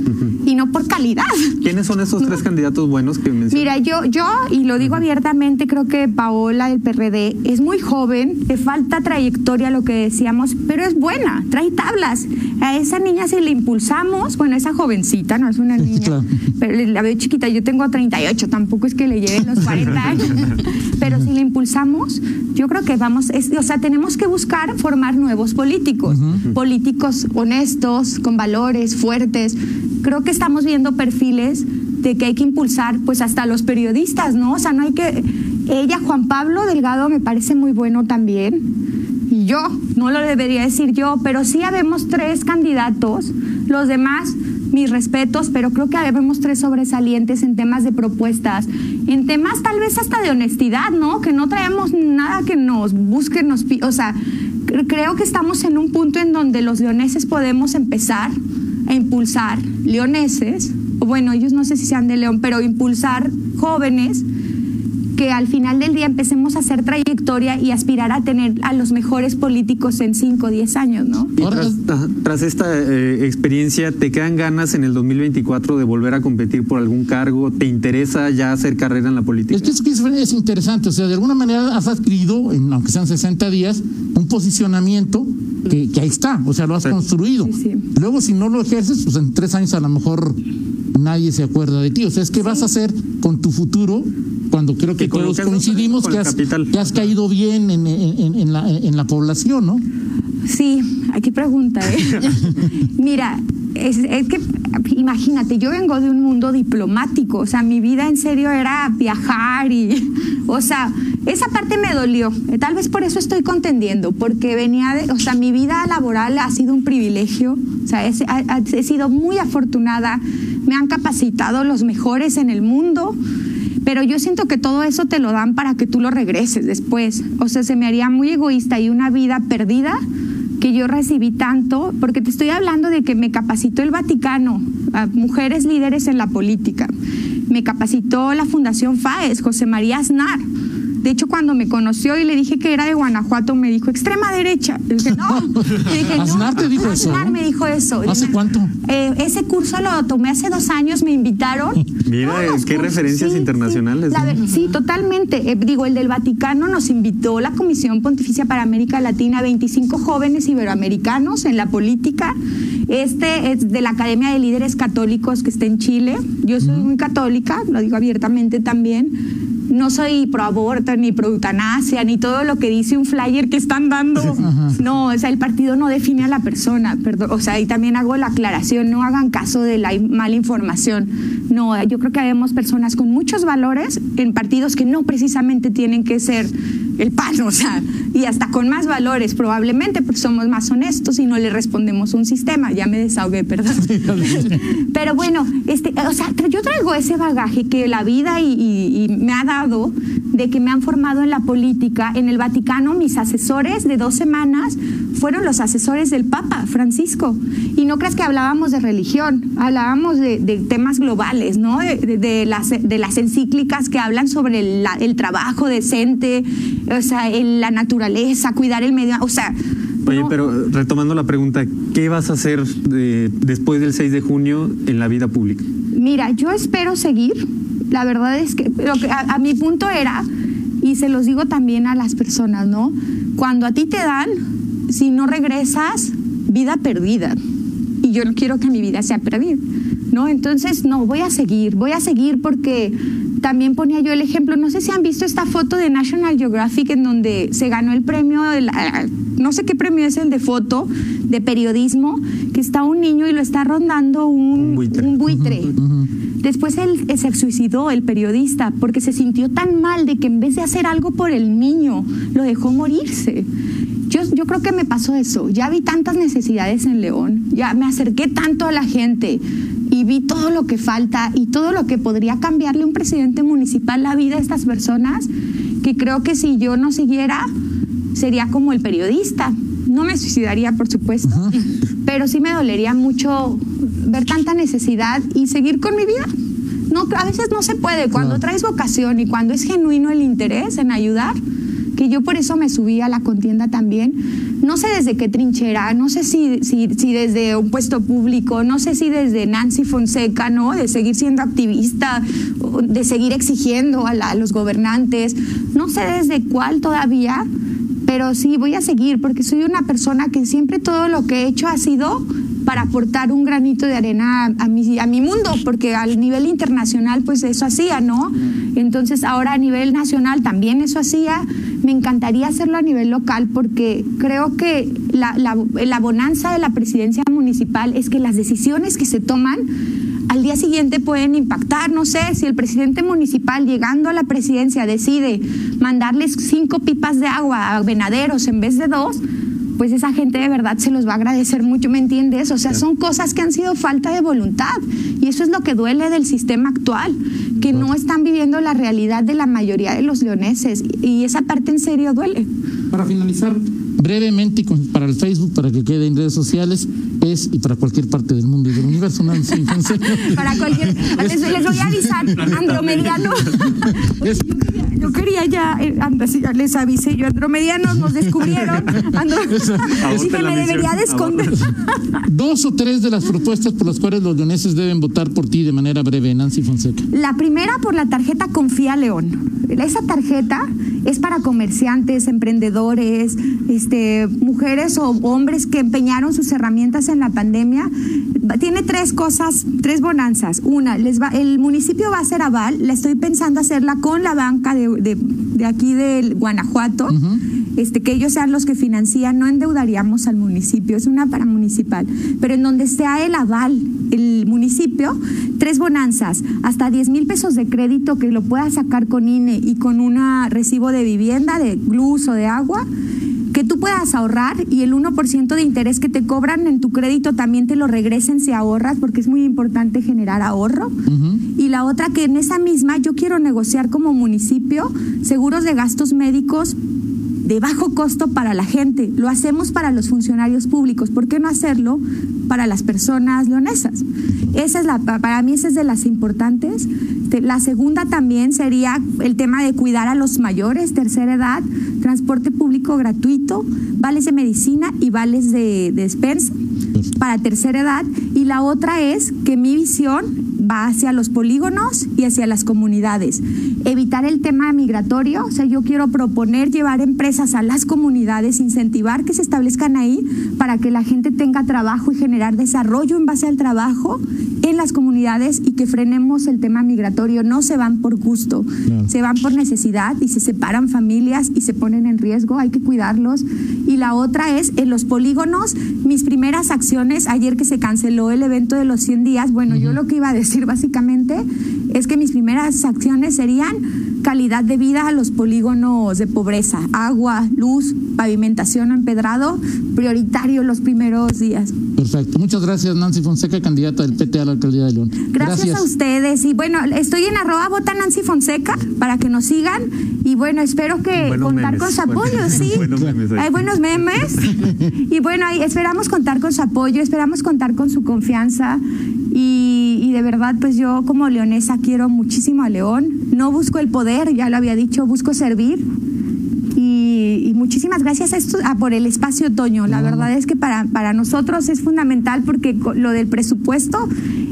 S5: y no por calidad.
S6: ¿Quiénes son esos tres candidatos buenos que mencionas?
S5: Mira, yo, yo, y lo digo abiertamente, creo que Paola del PRD es muy joven, le falta trayectoria, lo que decíamos, pero es buena, trae tablas. A esa niña si le impulsamos, bueno, esa jovencita, no es una niña,
S1: Claro.
S5: pero la veo chiquita, yo tengo 38, tampoco es que le lleven los 40 años, pero si le impulsamos, yo creo que vamos, es- o sea, tenemos que buscar formar nuevos políticos, políticos honestos, con valores fuertes. Creo que estamos viendo perfiles de que hay que impulsar, pues hasta los periodistas, ¿no? O sea, no hay que. Ella, Juan Pablo Delgado, me parece muy bueno también. Y yo, no lo debería decir yo, pero sí habemos tres candidatos. Los demás, mis respetos, pero creo que habemos tres sobresalientes en temas de propuestas, en temas tal vez hasta de honestidad, ¿no? Que no traemos nada que nos busque, nos o sea, cre- creo que estamos en un punto en donde los leoneses podemos empezar a impulsar leoneses, bueno, ellos no sé si sean de León, pero impulsar jóvenes que al final del día empecemos a hacer trayectoria y aspirar a tener a los mejores políticos en 5 o 10 años, ¿no?
S6: Y tras, esta eh, experiencia, ¿te quedan ganas en el 2024 de volver a competir por algún cargo? ¿Te interesa ya hacer carrera en la política?
S1: Es que es, que es interesante, o sea, de alguna manera has adquirido, en- aunque sean 60 días, un posicionamiento que, que ahí está, o sea, lo has
S6: Sí.
S1: construido.
S5: Sí, sí.
S1: Luego, si no lo ejerces, pues en tres años a lo mejor nadie se acuerda de ti. O sea, es que vas a hacer con tu futuro cuando creo que todos coincidimos que has,
S6: capital.
S1: que has caído bien en, en- en- en la, en la población, ¿no?
S5: Sí, aquí pregunta, ¿eh? Mira, es, es que imagínate, yo vengo de un mundo diplomático, o sea, mi vida en serio era viajar y, o sea, esa parte me dolió. Tal vez por eso estoy contendiendo, porque venía de, o sea, mi vida laboral ha sido un privilegio, o sea, he, he sido muy afortunada, me han capacitado los mejores en el mundo. Pero yo siento que todo eso te lo dan para que tú lo regreses después. O sea, se me haría muy egoísta y una vida perdida que yo recibí tanto, porque te estoy hablando de que me capacitó el Vaticano, mujeres líderes en la política, me capacitó la Fundación FAES, José María Aznar, de hecho, cuando me conoció y le dije que era de Guanajuato, me dijo extrema derecha. Le dije, no. Le dije,
S1: ¿Aznar te dijo eso?
S5: Aznar me dijo eso.
S1: ¿Hace cuánto?
S5: Eh, ese curso lo tomé hace dos años, me invitaron.
S6: Mira, qué referencias internacionales.
S5: Sí, sí, totalmente. Eh, digo, el del Vaticano nos invitó la Comisión Pontificia para América Latina, 25 jóvenes iberoamericanos en la política. Este es de la Academia de Líderes Católicos que está en Chile. Yo soy muy católica, lo digo abiertamente también no soy pro aborto, ni pro eutanasia, ni todo lo que dice un flyer que están dando. No, o sea, el partido no define a la persona, perdón. O sea, y también hago la aclaración, no hagan caso de la mala información. No, yo creo que habemos personas con muchos valores en partidos que no precisamente tienen que ser el pan, o sea, y hasta con más valores probablemente, porque somos más honestos y no le respondemos un sistema. Ya me desahogué, perdón. Pero bueno, este, o sea, yo traigo ese bagaje que la vida y me ha dado de que me han formado en la política. En el Vaticano, mis asesores de dos semanas fueron los asesores del Papa Francisco. Y no creas que hablábamos de religión, hablábamos de, temas globales, ¿no? De, las, de las encíclicas que hablan sobre el, trabajo decente, o sea, la naturaleza, cuidar el medio, o sea...
S6: Oye, pero retomando la pregunta, ¿qué vas a hacer después del 6 de junio en la vida pública?
S5: Mira, yo espero seguir la verdad es que, lo que a, mi punto era, y se los digo también a las personas, ¿no? Cuando a ti te dan, si no regresas, vida perdida. Y yo no quiero que mi vida sea perdida, ¿no? Entonces, no, voy a seguir, voy a seguir porque también ponía yo el ejemplo, no sé si han visto esta foto de National Geographic en donde se ganó el premio, no sé qué premio es el de foto, de periodismo, que está un niño y lo está rondando un, buitre. Después él eh, se suicidó, el periodista, porque se sintió tan mal de que en vez de hacer algo por el niño, lo dejó morirse. Yo, yo creo que me pasó eso. Ya vi tantas necesidades en León, ya me acerqué tanto a la gente y vi todo lo que falta y todo lo que podría cambiarle un presidente municipal la vida a estas personas, que creo que si yo no siguiera, sería como el periodista. No me suicidaría, por supuesto, pero sí me dolería mucho ver tanta necesidad y seguir con mi vida. No, a veces no se puede. Cuando traes vocación y cuando es genuino el interés en ayudar, que yo por eso me subí a la contienda también. No sé desde qué trinchera, no sé si, si, desde un puesto público, no sé si desde Nancy Fonseca, ¿no? De seguir siendo activista, de seguir exigiendo a, a los gobernantes, no sé desde cuál todavía, pero sí voy a seguir porque soy una persona que siempre todo lo que he hecho ha sido para aportar un granito de arena a, mi, a mi mundo, porque al nivel internacional pues eso hacía, ¿no? Entonces ahora a nivel nacional también eso hacía. Me encantaría hacerlo a nivel local porque creo que la, la, la bonanza de la presidencia municipal es que las decisiones que se toman al día siguiente pueden impactar. No sé, si el presidente municipal llegando a la presidencia decide mandarles cinco pipas de agua a venaderos en vez de dos, pues esa gente de verdad se los va a agradecer mucho, ¿me entiendes? O sea, son cosas que han sido falta de voluntad y eso es lo que duele del sistema actual, que no están viviendo la realidad de la mayoría de los leoneses y esa parte en serio duele.
S1: Para finalizar, brevemente para el Facebook, para que quede en redes sociales, es y para cualquier parte del mundo y del universo.
S5: para cualquier. Les, les, voy a avisar, Andromediano. Yo, quería, ya, eh, les avisé yo, Andromedianos nos descubrieron. Andro, así que me debería de esconder.
S1: Dos o tres de las propuestas por las cuales los leoneses deben votar por ti de manera breve, Nancy Fonseca.
S5: La primera por la tarjeta Confía León. Esa tarjeta es para comerciantes, emprendedores, este, mujeres o hombres que empeñaron sus herramientas en la pandemia. Tiene tres cosas, tres bonanzas. Una, les va, el municipio va a hacer aval, la estoy pensando hacerla con la banca de, de aquí del Guanajuato, este, que ellos sean los que financian, no endeudaríamos al municipio, es una paramunicipal, pero en donde sea el aval, el municipio, tres bonanzas, hasta 10 mil pesos de crédito que lo pueda sacar con INE y con un recibo de vivienda, de luz o de agua que tú puedas ahorrar y el 1% de interés que te cobran en tu crédito también te lo regresen si ahorras, porque es muy importante generar ahorro. Y la otra que en esa misma yo quiero negociar como municipio seguros de gastos médicos de bajo costo para la gente. Lo hacemos para los funcionarios públicos. ¿Por qué no hacerlo para las personas leonesas? Esa es la, para mí esa es de las importantes. La segunda también sería el tema de cuidar a los mayores, tercera edad, transporte público gratuito, vales de medicina y vales de, de despensa para tercera edad. Y la otra es que mi visión va hacia los polígonos y hacia las comunidades. Evitar el tema migratorio, o sea, yo quiero proponer llevar empresas a las comunidades, incentivar que se establezcan ahí para que la gente tenga trabajo y generar desarrollo en base al trabajo en las comunidades y que frenemos el tema migratorio. No se van por gusto, se van por necesidad y se separan familias y se ponen en riesgo, hay que cuidarlos. Y la otra es en los polígonos, mis primeras acciones, ayer que se canceló el evento de los 100 días, bueno, yo lo que iba a decir básicamente es que mis primeras acciones serían calidad de vida a los polígonos de pobreza, agua, luz, pavimentación empedrado, prioritario los primeros días.
S1: Perfecto. Muchas gracias, Nancy Fonseca, candidata del PT a la alcaldía de León.
S5: Gracias, a ustedes. Y bueno, estoy en arroba vota Nancy Fonseca para que nos sigan. Y bueno, espero que contar con su apoyo, sí. hay buenos memes. y bueno, esperamos contar con su apoyo, esperamos contar con su confianza. Y de verdad, pues yo como leonesa quiero muchísimo a León. No busco el poder, ya lo había dicho, busco servir y, muchísimas gracias a esto, a por el espacio Toño. La verdad es que para, para nosotros es fundamental porque lo del presupuesto,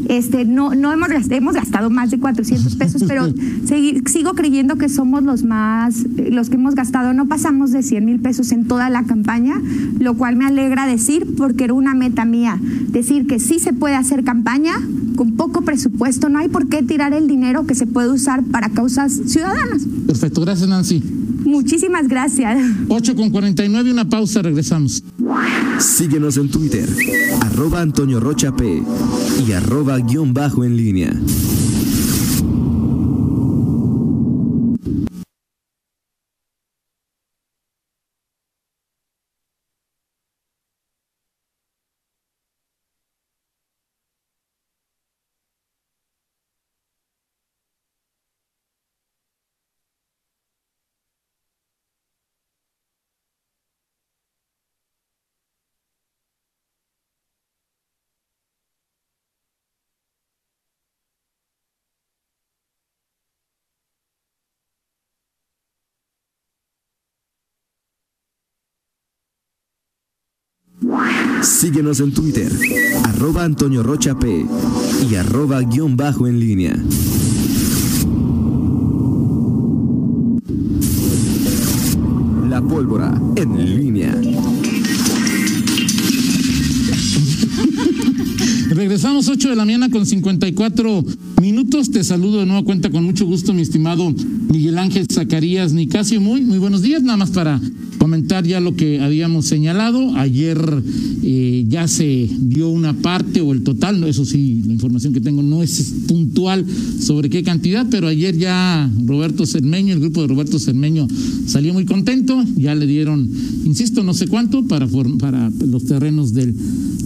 S5: este, no, no hemos, hemos gastado más de 400 pesos, pero sigo creyendo que somos los más, los que hemos gastado, no pasamos de 100 mil pesos en toda la campaña, lo cual me alegra decir porque era una meta mía, decir que sí se puede hacer campaña con poco presupuesto, no hay por qué tirar el dinero que se puede usar para causas ciudadanas.
S1: Perfecto, gracias Nancy.
S5: Muchísimas gracias.
S1: 8 con 49, una pausa, regresamos.
S4: Síguenos en Twitter, arroba Antonio Rocha P y arroba guion bajo en línea. Síguenos en Twitter, arroba Antonio Rocha P y arroba guion bajo en línea. La pólvora en línea.
S1: Regresamos 8 de la mañana con 54 minutos. Te saludo de nuevo cuenta con mucho gusto, mi estimado Miguel Ángel Zacarías Nicasio. Muy, muy buenos días. Nada más para comentar ya lo que habíamos señalado. Ayer eh, ya se dio una parte o el total, eso sí, la información que tengo no es puntual sobre qué cantidad, pero ayer ya Roberto Cermeño, el grupo de Roberto Cermeño salió muy contento, ya le dieron, insisto, no sé cuánto para, los terrenos del,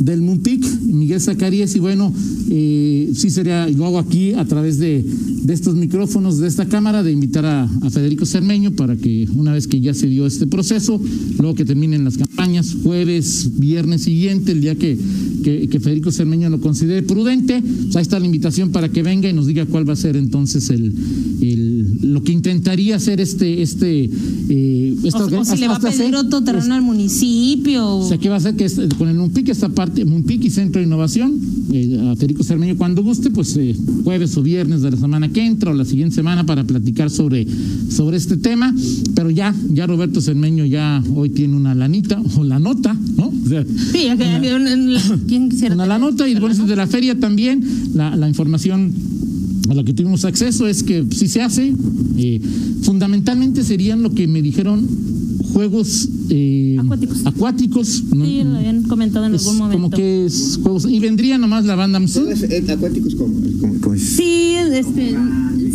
S1: del Mumpic, Miguel Zacarías, y bueno, eh, sí sería, lo hago aquí a través de, de estos micrófonos de esta cámara, de invitar a, a Federico Cermeño para que una vez que ya se dio este proceso, luego que terminen las campañas, jueves, viernes siguiente, el día que, que, Federico Cermeño lo considere prudente, pues ahí está la invitación para que venga y nos diga cuál va a ser entonces el, el lo que intentaría hacer este, este,
S3: eh, o, si le va a pedir otro terreno al municipio.
S1: O sea, ¿qué va a hacer? Que con el MUNPIC, esta parte, MUNPIC y Centro de Innovación, eh, a Federico Cermeño cuando guste, pues eh, jueves o viernes de la semana que entra o la siguiente semana para platicar sobre, sobre este tema, pero ya, ya Roberto Cermeño ya hoy tiene una lanita o la nota, ¿no?
S3: sí, ¿quién quisiera
S1: una la nota y bueno, de la feria también, la, la información a la que tuvimos acceso es que si se hace, eh, fundamentalmente serían lo que me dijeron juegos eh,
S3: Acuáticos.
S1: acuáticos, ¿no?
S3: Sí, lo habían comentado en
S1: Es
S3: algún momento.
S1: como que es juegos y vendría nomás la banda MC.
S2: acuáticos como-
S3: Sí, este,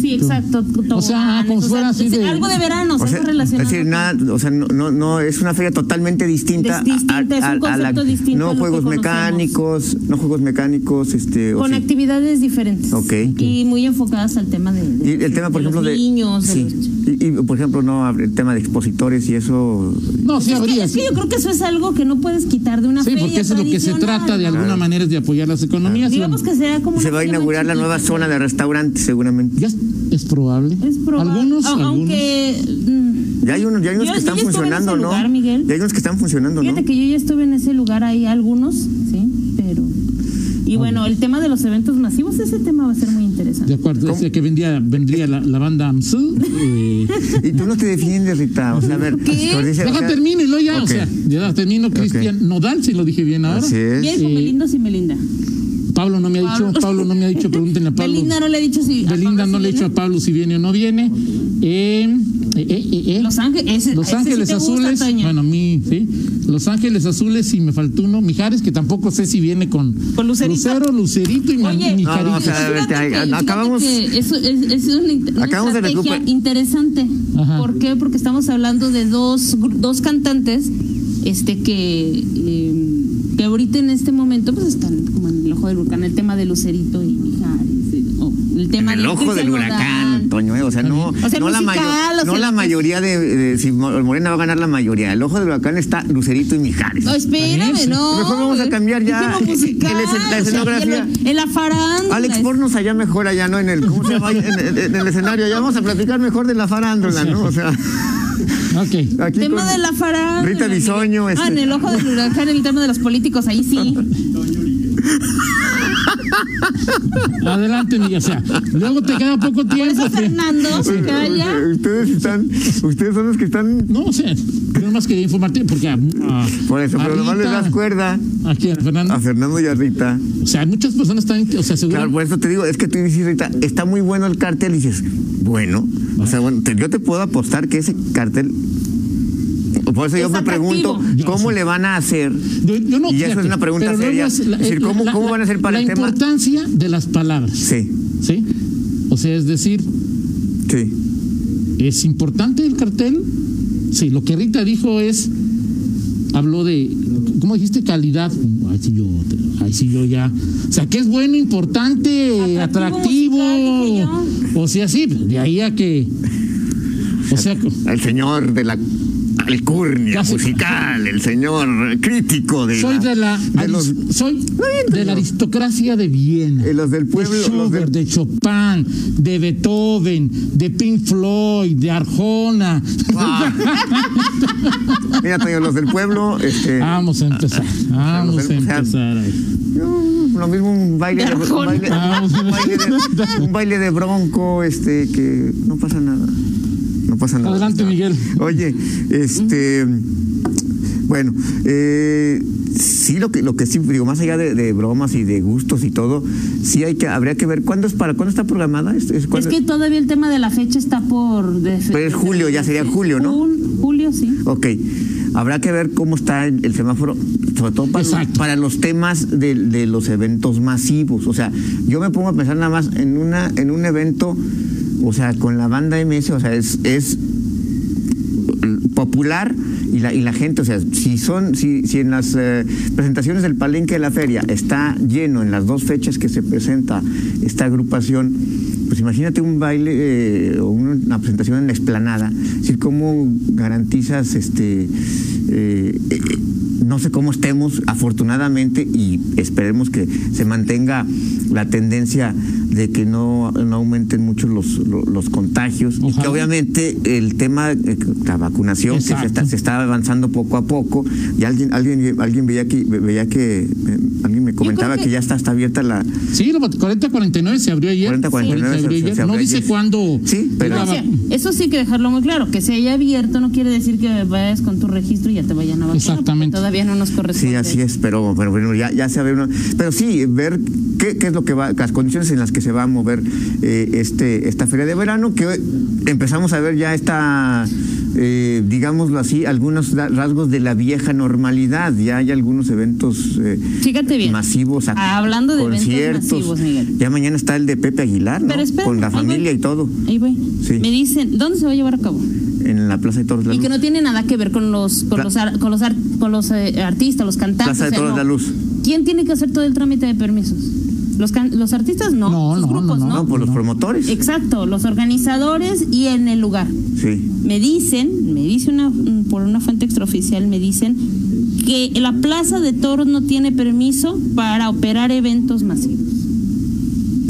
S3: sí, exacto.
S1: O sea, como fuera así de-
S3: Algo de verano, o sea, algo
S2: es
S3: relacionado.
S2: decir, nada, o sea, no, no, no, es una feria totalmente distinta,
S3: Es distinta, es un concepto distinto a
S2: no
S3: lo que
S2: juegos mecánicos, no juegos mecánicos, este, o
S3: con
S2: sí.
S3: actividades diferentes.
S2: Ok.
S3: Y muy enfocadas al tema de, de-
S2: y el tema, por
S3: de
S2: ejemplo,
S3: los
S2: de
S3: niños. de
S2: sí.
S3: los-
S2: y, y, por ejemplo, no el tema de expositores y eso,
S1: No, sí
S3: Es que,
S1: habría.
S3: es que
S1: sí.
S3: yo creo que eso es algo que no puedes quitar de una
S1: Sí,
S3: feria
S1: porque eso es lo que se trata de alguna manera es de apoyar las economías.
S3: Digamos
S1: Bueno,
S3: que sea como
S2: se va a inaugurar la nueva zona de restaurantes, seguramente.
S1: ya es, es probable.
S3: Es probable.
S1: Algunos, algunos.
S3: Aunque. mm,
S2: Ya hay unos, ya hay unos
S3: Yo-
S2: que están funcionando,
S3: ese
S2: ¿no?
S3: lugar, Miguel.
S2: Ya hay unos que están funcionando, ¿no?
S3: Fíjate que yo ya estuve en ese lugar ahí, algunos, sí, pero. Y bueno, el tema de los eventos masivos, ese tema va a ser muy
S1: De
S3: interesante.
S1: acuerdo, decía que vendría, vendría la, la banda AMSU. eh,
S2: Y tú no te defiendes, Rita. O sea, a ver.
S3: ¿Qué?
S2: pues dice- o
S1: Deja
S2: sea,
S1: termino y luego ya, o sea, ya termino, Cristian Nodal, si lo dije bien ahora.
S2: Así es.
S3: Bien con
S1: Eh,
S3: y Melinda.
S1: Pablo no me ha dicho,
S3: Pablo.
S1: No me ha dicho, pregúntenle a Pablo.
S3: Belinda no le ha dicho si. a
S1: Belinda
S3: Pablo
S1: no
S3: si
S1: le ha dicho a
S3: viene.
S1: Pablo si viene o no viene. Eh, eh, eh, eh,
S3: Los Ángeles. ese-
S1: Los
S3: ese sí
S1: Ángeles Azules, bueno, a mí, sí. Los Ángeles Azules y me faltó uno, Mijares, que tampoco sé si viene con,
S3: Con Lucerito.
S1: Lucero, Lucerito y, Ma-
S3: Oye,
S1: y
S2: No, no,
S1: Mijarito.
S2: o sea, a ver,
S3: Fíjate
S2: te-
S3: que- fíjate
S2: acabamos-
S3: eso es, es una,
S2: Acabamos de
S3: estrategia
S2: recuperar-
S3: interesante.
S1: Ajá.
S3: ¿Por qué? Porque estamos hablando de dos, gru- dos cantantes este que, eh, que ahorita en este momento pues están como en el ojo del huracán. El tema de Lucerito y Mijares. eh, o el tema
S2: En el
S3: de
S2: ojo del huracán. Toño, eh, o sea, no,
S3: O sea,
S2: no, la,
S3: musical,
S2: mayo-
S3: o sea,
S2: no la
S3: pues-
S2: mayoría de, de- si Mo- Morena va a ganar la mayoría. El ojo del huracán está Lucerito y Mijares.
S3: No, espérame, no.
S2: Mejor vamos a cambiar ya
S3: musical,
S2: el- el- la
S3: o sea,
S2: escenografía.
S3: En, la farándula.
S2: Alex, pornos allá mejor allá, ¿no? En el, ¿cómo se llama? En, en- en el escenario. Ya vamos a platicar mejor de la farándula, ¿no? O sea,
S1: Ok.
S2: aquí
S3: tema
S2: con
S3: de la farándula.
S2: Rita Bisoño,
S3: Ah,
S2: este.
S3: en el ojo del huracán, el tema de los políticos, ahí sí.
S1: Adelante, Miguel. O sea, luego te queda poco
S3: Por
S1: tiempo.
S3: eso
S1: que-
S3: Fernando se calla.
S2: Ustedes están, ustedes son los que están.
S1: No, o sea, nomás quería informarte porque. a- a-
S2: Por eso, pero nomás
S1: Rita-
S2: das cuerda
S1: ¿A quién, Fernando?
S2: a Fernando y a Rita.
S1: O sea, muchas personas están. O sea, seguro.
S2: Claro, por eso te digo, es que tú dices, Rita, está muy bueno el cartel y dices, bueno, o sea, bueno, te- yo te puedo apostar que ese cartel. Por eso yo me
S3: atractivo.
S2: pregunto, ¿cómo le van a hacer?
S1: Yo, yo no,
S2: Y eso
S1: fíjate,
S2: es una pregunta seria.
S1: es la-
S2: Es decir, ¿cómo-
S1: la-
S2: cómo
S1: la-
S2: van a hacer para
S1: la
S2: el tema?
S1: importancia de las palabras.
S2: Sí,
S1: ¿Sí? O sea, es decir,
S2: sí.
S1: ¿es importante el cartel? Sí, lo que Rita dijo es. Habló de. ¿Cómo dijiste? Calidad. Ay, sí, yo, ay, sí, yo ya. O sea, que es bueno, importante,
S3: Atractivo
S1: atractivo.
S3: musical, dije
S1: o sea, sí, de ahí a que. O sea,
S2: El señor de la alcurnia
S1: Casi.
S2: musical, el señor crítico de
S1: soy de la.
S2: de los,
S1: soy de la aristocracia de Viena.
S2: Eh, los del pueblo,
S1: De
S2: los
S1: Schubert,
S2: del-
S1: de Chopin, de Beethoven, de Pink Floyd, de Arjona.
S2: mira, Toño, los del pueblo, este,
S1: Vamos a empezar. Vamos a empezar. ahí.
S2: no, lo mismo un baile
S3: De
S2: de, un baile,
S1: Vamos.
S2: un baile de- un baile de bronco, este, que no pasa nada. No pasa nada.
S1: Adelante, Miguel.
S2: Oye, este, bueno, eh, sí lo que lo que sí digo más allá de, de bromas y de gustos y todo, sí hay que habría que ver cuándo es para cuándo está programada. Es, es
S3: Es que todavía el tema de la fecha está por. de-
S2: Pero es julio, ya sería julio, ¿no?
S3: Julio, sí.
S2: Ok, habrá que ver cómo está el, el semáforo, sobre todo para,
S1: Exacto.
S2: para los temas de, de los eventos masivos. O sea, yo me pongo a pensar nada más en una en un evento, o sea, con la banda MS, o sea, es, es popular y la, y la gente, o sea, si son, si, si en las eh, presentaciones del palenque de la feria está lleno en las dos fechas que se presenta esta agrupación, pues imagínate un baile eh, o una presentación en la explanada, es decir, cómo garantizas este eh, no sé cómo estemos, afortunadamente, y esperemos que se mantenga la tendencia de que no, no aumenten mucho los, los, los contagios y que obviamente el tema, la vacunación que se está, se está avanzando poco a poco, y alguien, alguien, alguien veía que, veía que eh, alguien comentaba que...
S3: que-
S2: ya está, está abierta la...
S1: Sí, la 40-49 se abrió ayer.
S2: 40-49
S1: Se abrió ayer.
S2: se abrió
S1: no dice cuándo.
S2: Sí, pero-
S3: eso sí hay que dejarlo muy claro, que se haya abierto no quiere decir que vayas con tu registro y ya te vayan a vacunar.
S1: Exactamente.
S3: Todavía no nos corresponde.
S2: Sí, así es, pero, pero bueno, ya, ya se abre uno. Pero sí, ver qué, qué es lo que va, las condiciones en las que se va a mover eh, este esta feria de verano, que hoy empezamos a ver ya esta, eh, digámoslo así, algunos rasgos de la vieja normalidad. Ya hay algunos eventos eh,
S3: Fíjate bien.
S2: masivos,
S3: hablando de eventos
S2: conciertos.
S3: masivos, Miguel.
S2: Ya mañana está el de Pepe Aguilar, ¿no?
S3: Pero espérame,
S2: Con la
S3: voy.
S2: familia y todo,
S3: Ahí voy.
S2: Sí.
S3: Me dicen, ¿dónde se va a llevar a cabo?
S2: en la Plaza de Toros de la
S3: Y que
S2: Luz.
S3: no tiene nada que ver con los con
S2: Pla-
S3: los ar- con los, ar- con los eh, artistas, los cantantes.
S2: Plaza de
S3: o sea,
S2: Toros
S3: no.
S2: de la Luz.
S3: ¿Quién tiene que hacer todo el trámite de permisos? Los can- los artistas no,
S1: No,
S3: sus
S1: no,
S3: grupos
S1: no,
S3: no.
S2: No, por los promotores.
S3: Exacto, los organizadores y en el lugar.
S2: Sí.
S3: Me dicen, me dice una por una fuente extraoficial me dicen que la Plaza de Toros no tiene permiso para operar eventos masivos.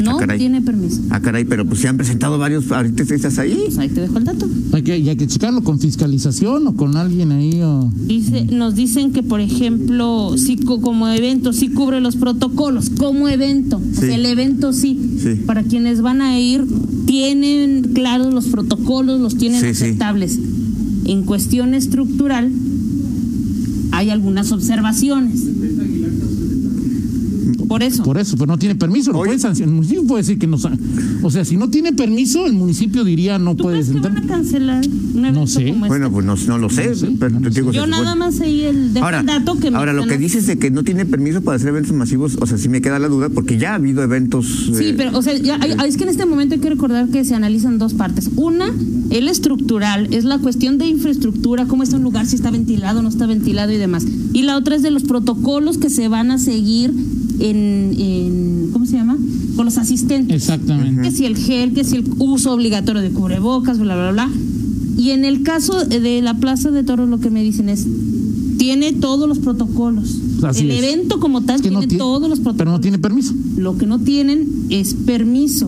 S3: No
S2: Ah, caray.
S3: tiene permiso.
S2: Ah, caray, pero pues se han presentado varios artistas ahí.
S3: Pues ahí te dejo el dato.
S1: Hay que, y hay que checarlo con fiscalización o con alguien ahí. O...
S3: Dice, nos dicen que, por ejemplo, sí, co- como evento, sí cubre los protocolos, como evento. O
S2: Sí.
S3: sea, el evento sí.
S2: Sí.
S3: Para quienes van a ir, tienen claros los protocolos, los tienen
S2: Sí, sí.
S3: aceptables. En cuestión estructural, hay algunas observaciones. Por eso.
S1: Por eso, pero no tiene permiso. Lo
S2: Oye.
S1: puede sancionar. El municipio puede decir que no. O sea, si no tiene permiso, el municipio diría no
S3: ¿Tú
S1: puedes
S3: crees que van a
S1: entrar.
S3: cancelar un evento
S1: sé.
S3: como
S2: Bueno,
S3: este?
S2: pues no, no lo sé,
S1: No
S2: pero
S1: no
S2: digo.
S3: Yo nada
S2: supone-
S3: más ahí el,
S2: Ahora,
S3: el dato que me
S2: ahora lo que dices de que no tiene permiso para hacer eventos masivos, o sea, sí me queda la duda, porque ya ha habido eventos.
S3: Sí,
S2: eh,
S3: pero, o sea, ya hay- es que en este momento hay que recordar que se analizan dos partes. Una, el estructural, es la cuestión de infraestructura, cómo está un lugar, si está ventilado, no está ventilado y demás. Y la otra es de los protocolos que se van a seguir en, en ¿cómo se llama? Con los asistentes.
S1: Exactamente.
S3: Que si el gel, que si el uso obligatorio de cubrebocas, bla, bla, bla. Y en el caso de la Plaza de Toros, lo que me dicen es, tiene todos los protocolos.
S1: Así
S3: el
S1: es.
S3: evento como tal
S1: Es que no
S3: tiene
S1: tie-
S3: todos los protocolos.
S1: Pero no tiene permiso.
S3: Lo que no tienen es permiso.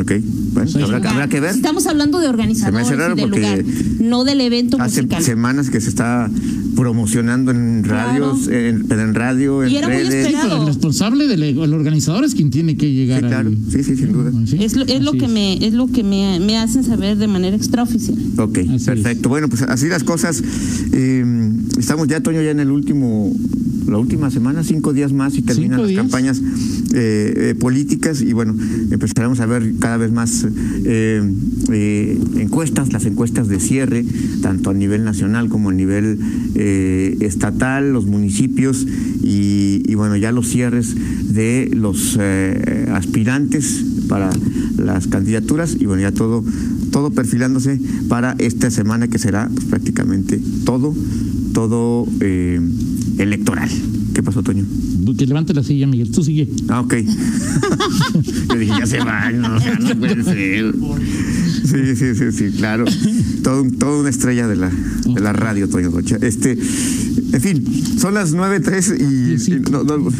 S2: Ok, bueno,
S1: Sí.
S2: habrá, habrá que ver.
S3: Estamos hablando de organizadores
S2: Se me hace raro
S3: y del
S2: porque
S3: lugar, no del evento
S2: Hace
S3: musical.
S2: semanas que se está promocionando en radios, en, pero en radio, en
S3: Y era muy
S2: redes.
S3: esperado.
S1: Pero el responsable del el organizador es quien tiene que llegar
S2: Sí, claro.
S1: ahí.
S2: Sí, sí, sin duda.
S1: Sí,
S3: Es lo, es lo que me es lo que me, me hacen saber de manera extraoficial.
S2: Ok,
S1: Así
S2: perfecto. Bueno, pues así las cosas. Eh, estamos ya, Toño, ya en el último, la última semana, cinco días más y terminan las
S1: días.
S2: campañas eh, eh, políticas y bueno, empezaremos a ver cada vez más eh, encuestas, las encuestas de cierre, tanto a nivel nacional como a nivel estatal, los municipios y, y bueno, ya los cierres de los aspirantes para las candidaturas y bueno, ya todo, todo perfilándose para esta semana que será pues, prácticamente todo, todo eh, electoral. ¿Qué pasó, Toño?
S1: Que levante la silla, Miguel. Tú sigue.
S2: Ah, ok. Yo dije, ya se va, no, no puede ser. Sí, sí, sí, sí, claro. Todo, toda una estrella de la, de la radio, Toño Rocha. Este, en fin, son las 9.03 y, y
S1: Diosito.
S2: no, no,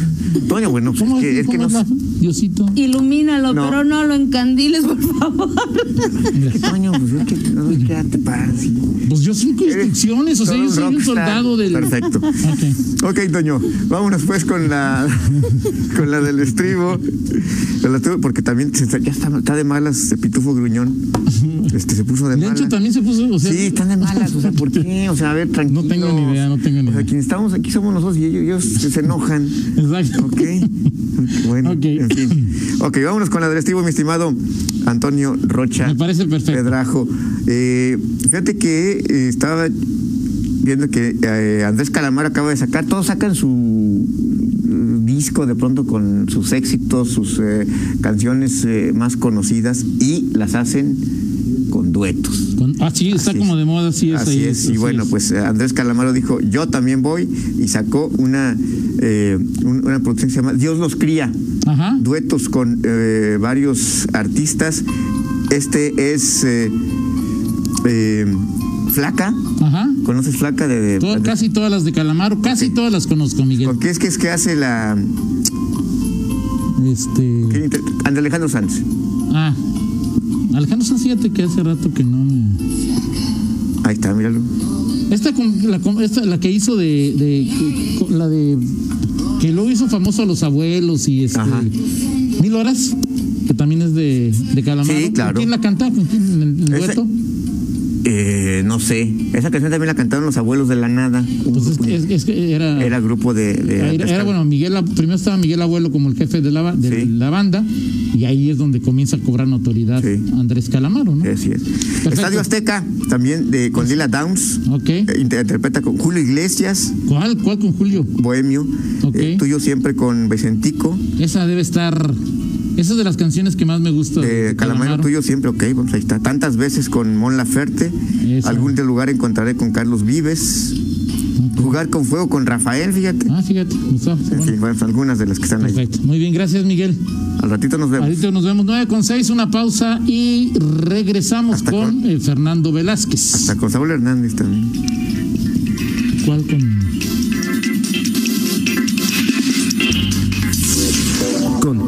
S2: Toño, bueno, pues
S1: ¿Cómo
S2: es que, es que
S1: cómo
S2: no
S1: la- Diosito.
S3: Ilumínalo,
S2: No.
S3: pero no lo encandiles, por favor.
S2: Toño, pues es que no, quédate sí.
S1: Pues yo cinco
S2: Eres
S1: instrucciones, o sea, yo soy un soldado del.
S2: Perfecto.
S1: Ok.
S2: Ok, Toño, vámonos pues con la con la del estribo. Porque también ya está, está de malas pitufo gruñón. Este se puso de
S1: Lencho
S2: malas.
S1: también se puso. O sea,
S2: Sí, están de malas, o sea, ¿por qué? O sea, a ver, tranquilo.
S1: No tengo ni idea, no tengo ni
S2: O sea,
S1: idea.
S2: quienes estamos aquí somos nosotros y ellos, ellos se enojan.
S1: Exacto.
S2: Ok. Bueno,
S1: Ok.
S2: en fin. Ok, vámonos con la del estribo, mi estimado Antonio Rocha.
S1: Me parece perfecto.
S2: Pedrajo. Eh, fíjate que eh, estaba viendo que eh, Andrés Calamar acaba de sacar, todos sacan su disco de pronto con sus éxitos, sus canciones más conocidas y las hacen con duetos.
S1: Con- ah, sí, está
S2: Así
S1: como
S2: es.
S1: de moda, sí es
S2: Así
S1: ahí,
S2: es, y
S1: así
S2: bueno,
S1: es.
S2: pues eh, Andrés Calamaro dijo, yo también voy, y sacó una, eh, un- una producción que se llama Dios los cría,
S1: Ajá.
S2: duetos con eh, varios artistas. Este es eh, Flaca,
S1: Ajá.
S2: ¿conoces Flaca? De, de-
S1: Todo-
S2: de-
S1: casi todas las de Calamaro, casi todas las conozco, Miguel.
S2: ¿Con qué es que es que hace la...
S1: Este.
S2: Andrés Alejandro Sanz?
S1: Ah. Alejandro Sanz, fíjate que hace rato que no me.
S2: Ahí está, míralo.
S1: Esta, con- la, con- esta, la que hizo de, de- con- la de Que luego hizo famoso a los abuelos y este.
S2: Ajá.
S1: Mil horas, que también es de, de Calamaro.
S2: Sí, claro.
S1: ¿Con quién la canta? ¿Con quién? ¿En el, en el
S2: Ese-? Eh, no sé. Esa canción también la cantaron los abuelos de la nada.
S1: Pues es,
S2: grupo-
S1: es- es que era.
S2: era grupo de. de
S1: Era, era, bueno, Miguel, primero estaba Miguel Abuelo como el jefe de la, de
S2: Sí.
S1: la banda, y ahí es donde comienza a cobrar notoriedad
S2: Sí.
S1: Andrés Calamaro, ¿no?
S2: Así es. Estadio Azteca, también de, con Lila Downs.
S1: Ok.
S2: Eh, inter- interpreta con Julio Iglesias,
S1: ¿Cuál? ¿Cuál con Julio?
S2: Bohemio. Eh, tuyo siempre con Vicentico.
S1: Esa debe estar. Esa es de las canciones que más me gusta.
S2: De Calamaro tuyo siempre, ok, vamos, ahí está. Tantas veces con Mon Laferte.
S1: Eso.
S2: Algún de lugar encontraré con Carlos Vives. Jugar con fuego con Rafael, fíjate.
S1: Ah, fíjate. Gustavo,
S2: En
S1: bueno.
S2: bueno, son algunas de las que están ahí.
S1: Perfecto. Muy bien, gracias, Miguel.
S2: Al ratito nos vemos.
S1: Ahorita nos vemos 9 con 6, una pausa y regresamos
S2: Hasta
S1: con,
S2: con-
S1: eh, Fernando Velázquez.
S2: Hasta con Saúl Hernández también.
S1: ¿Cuál con.?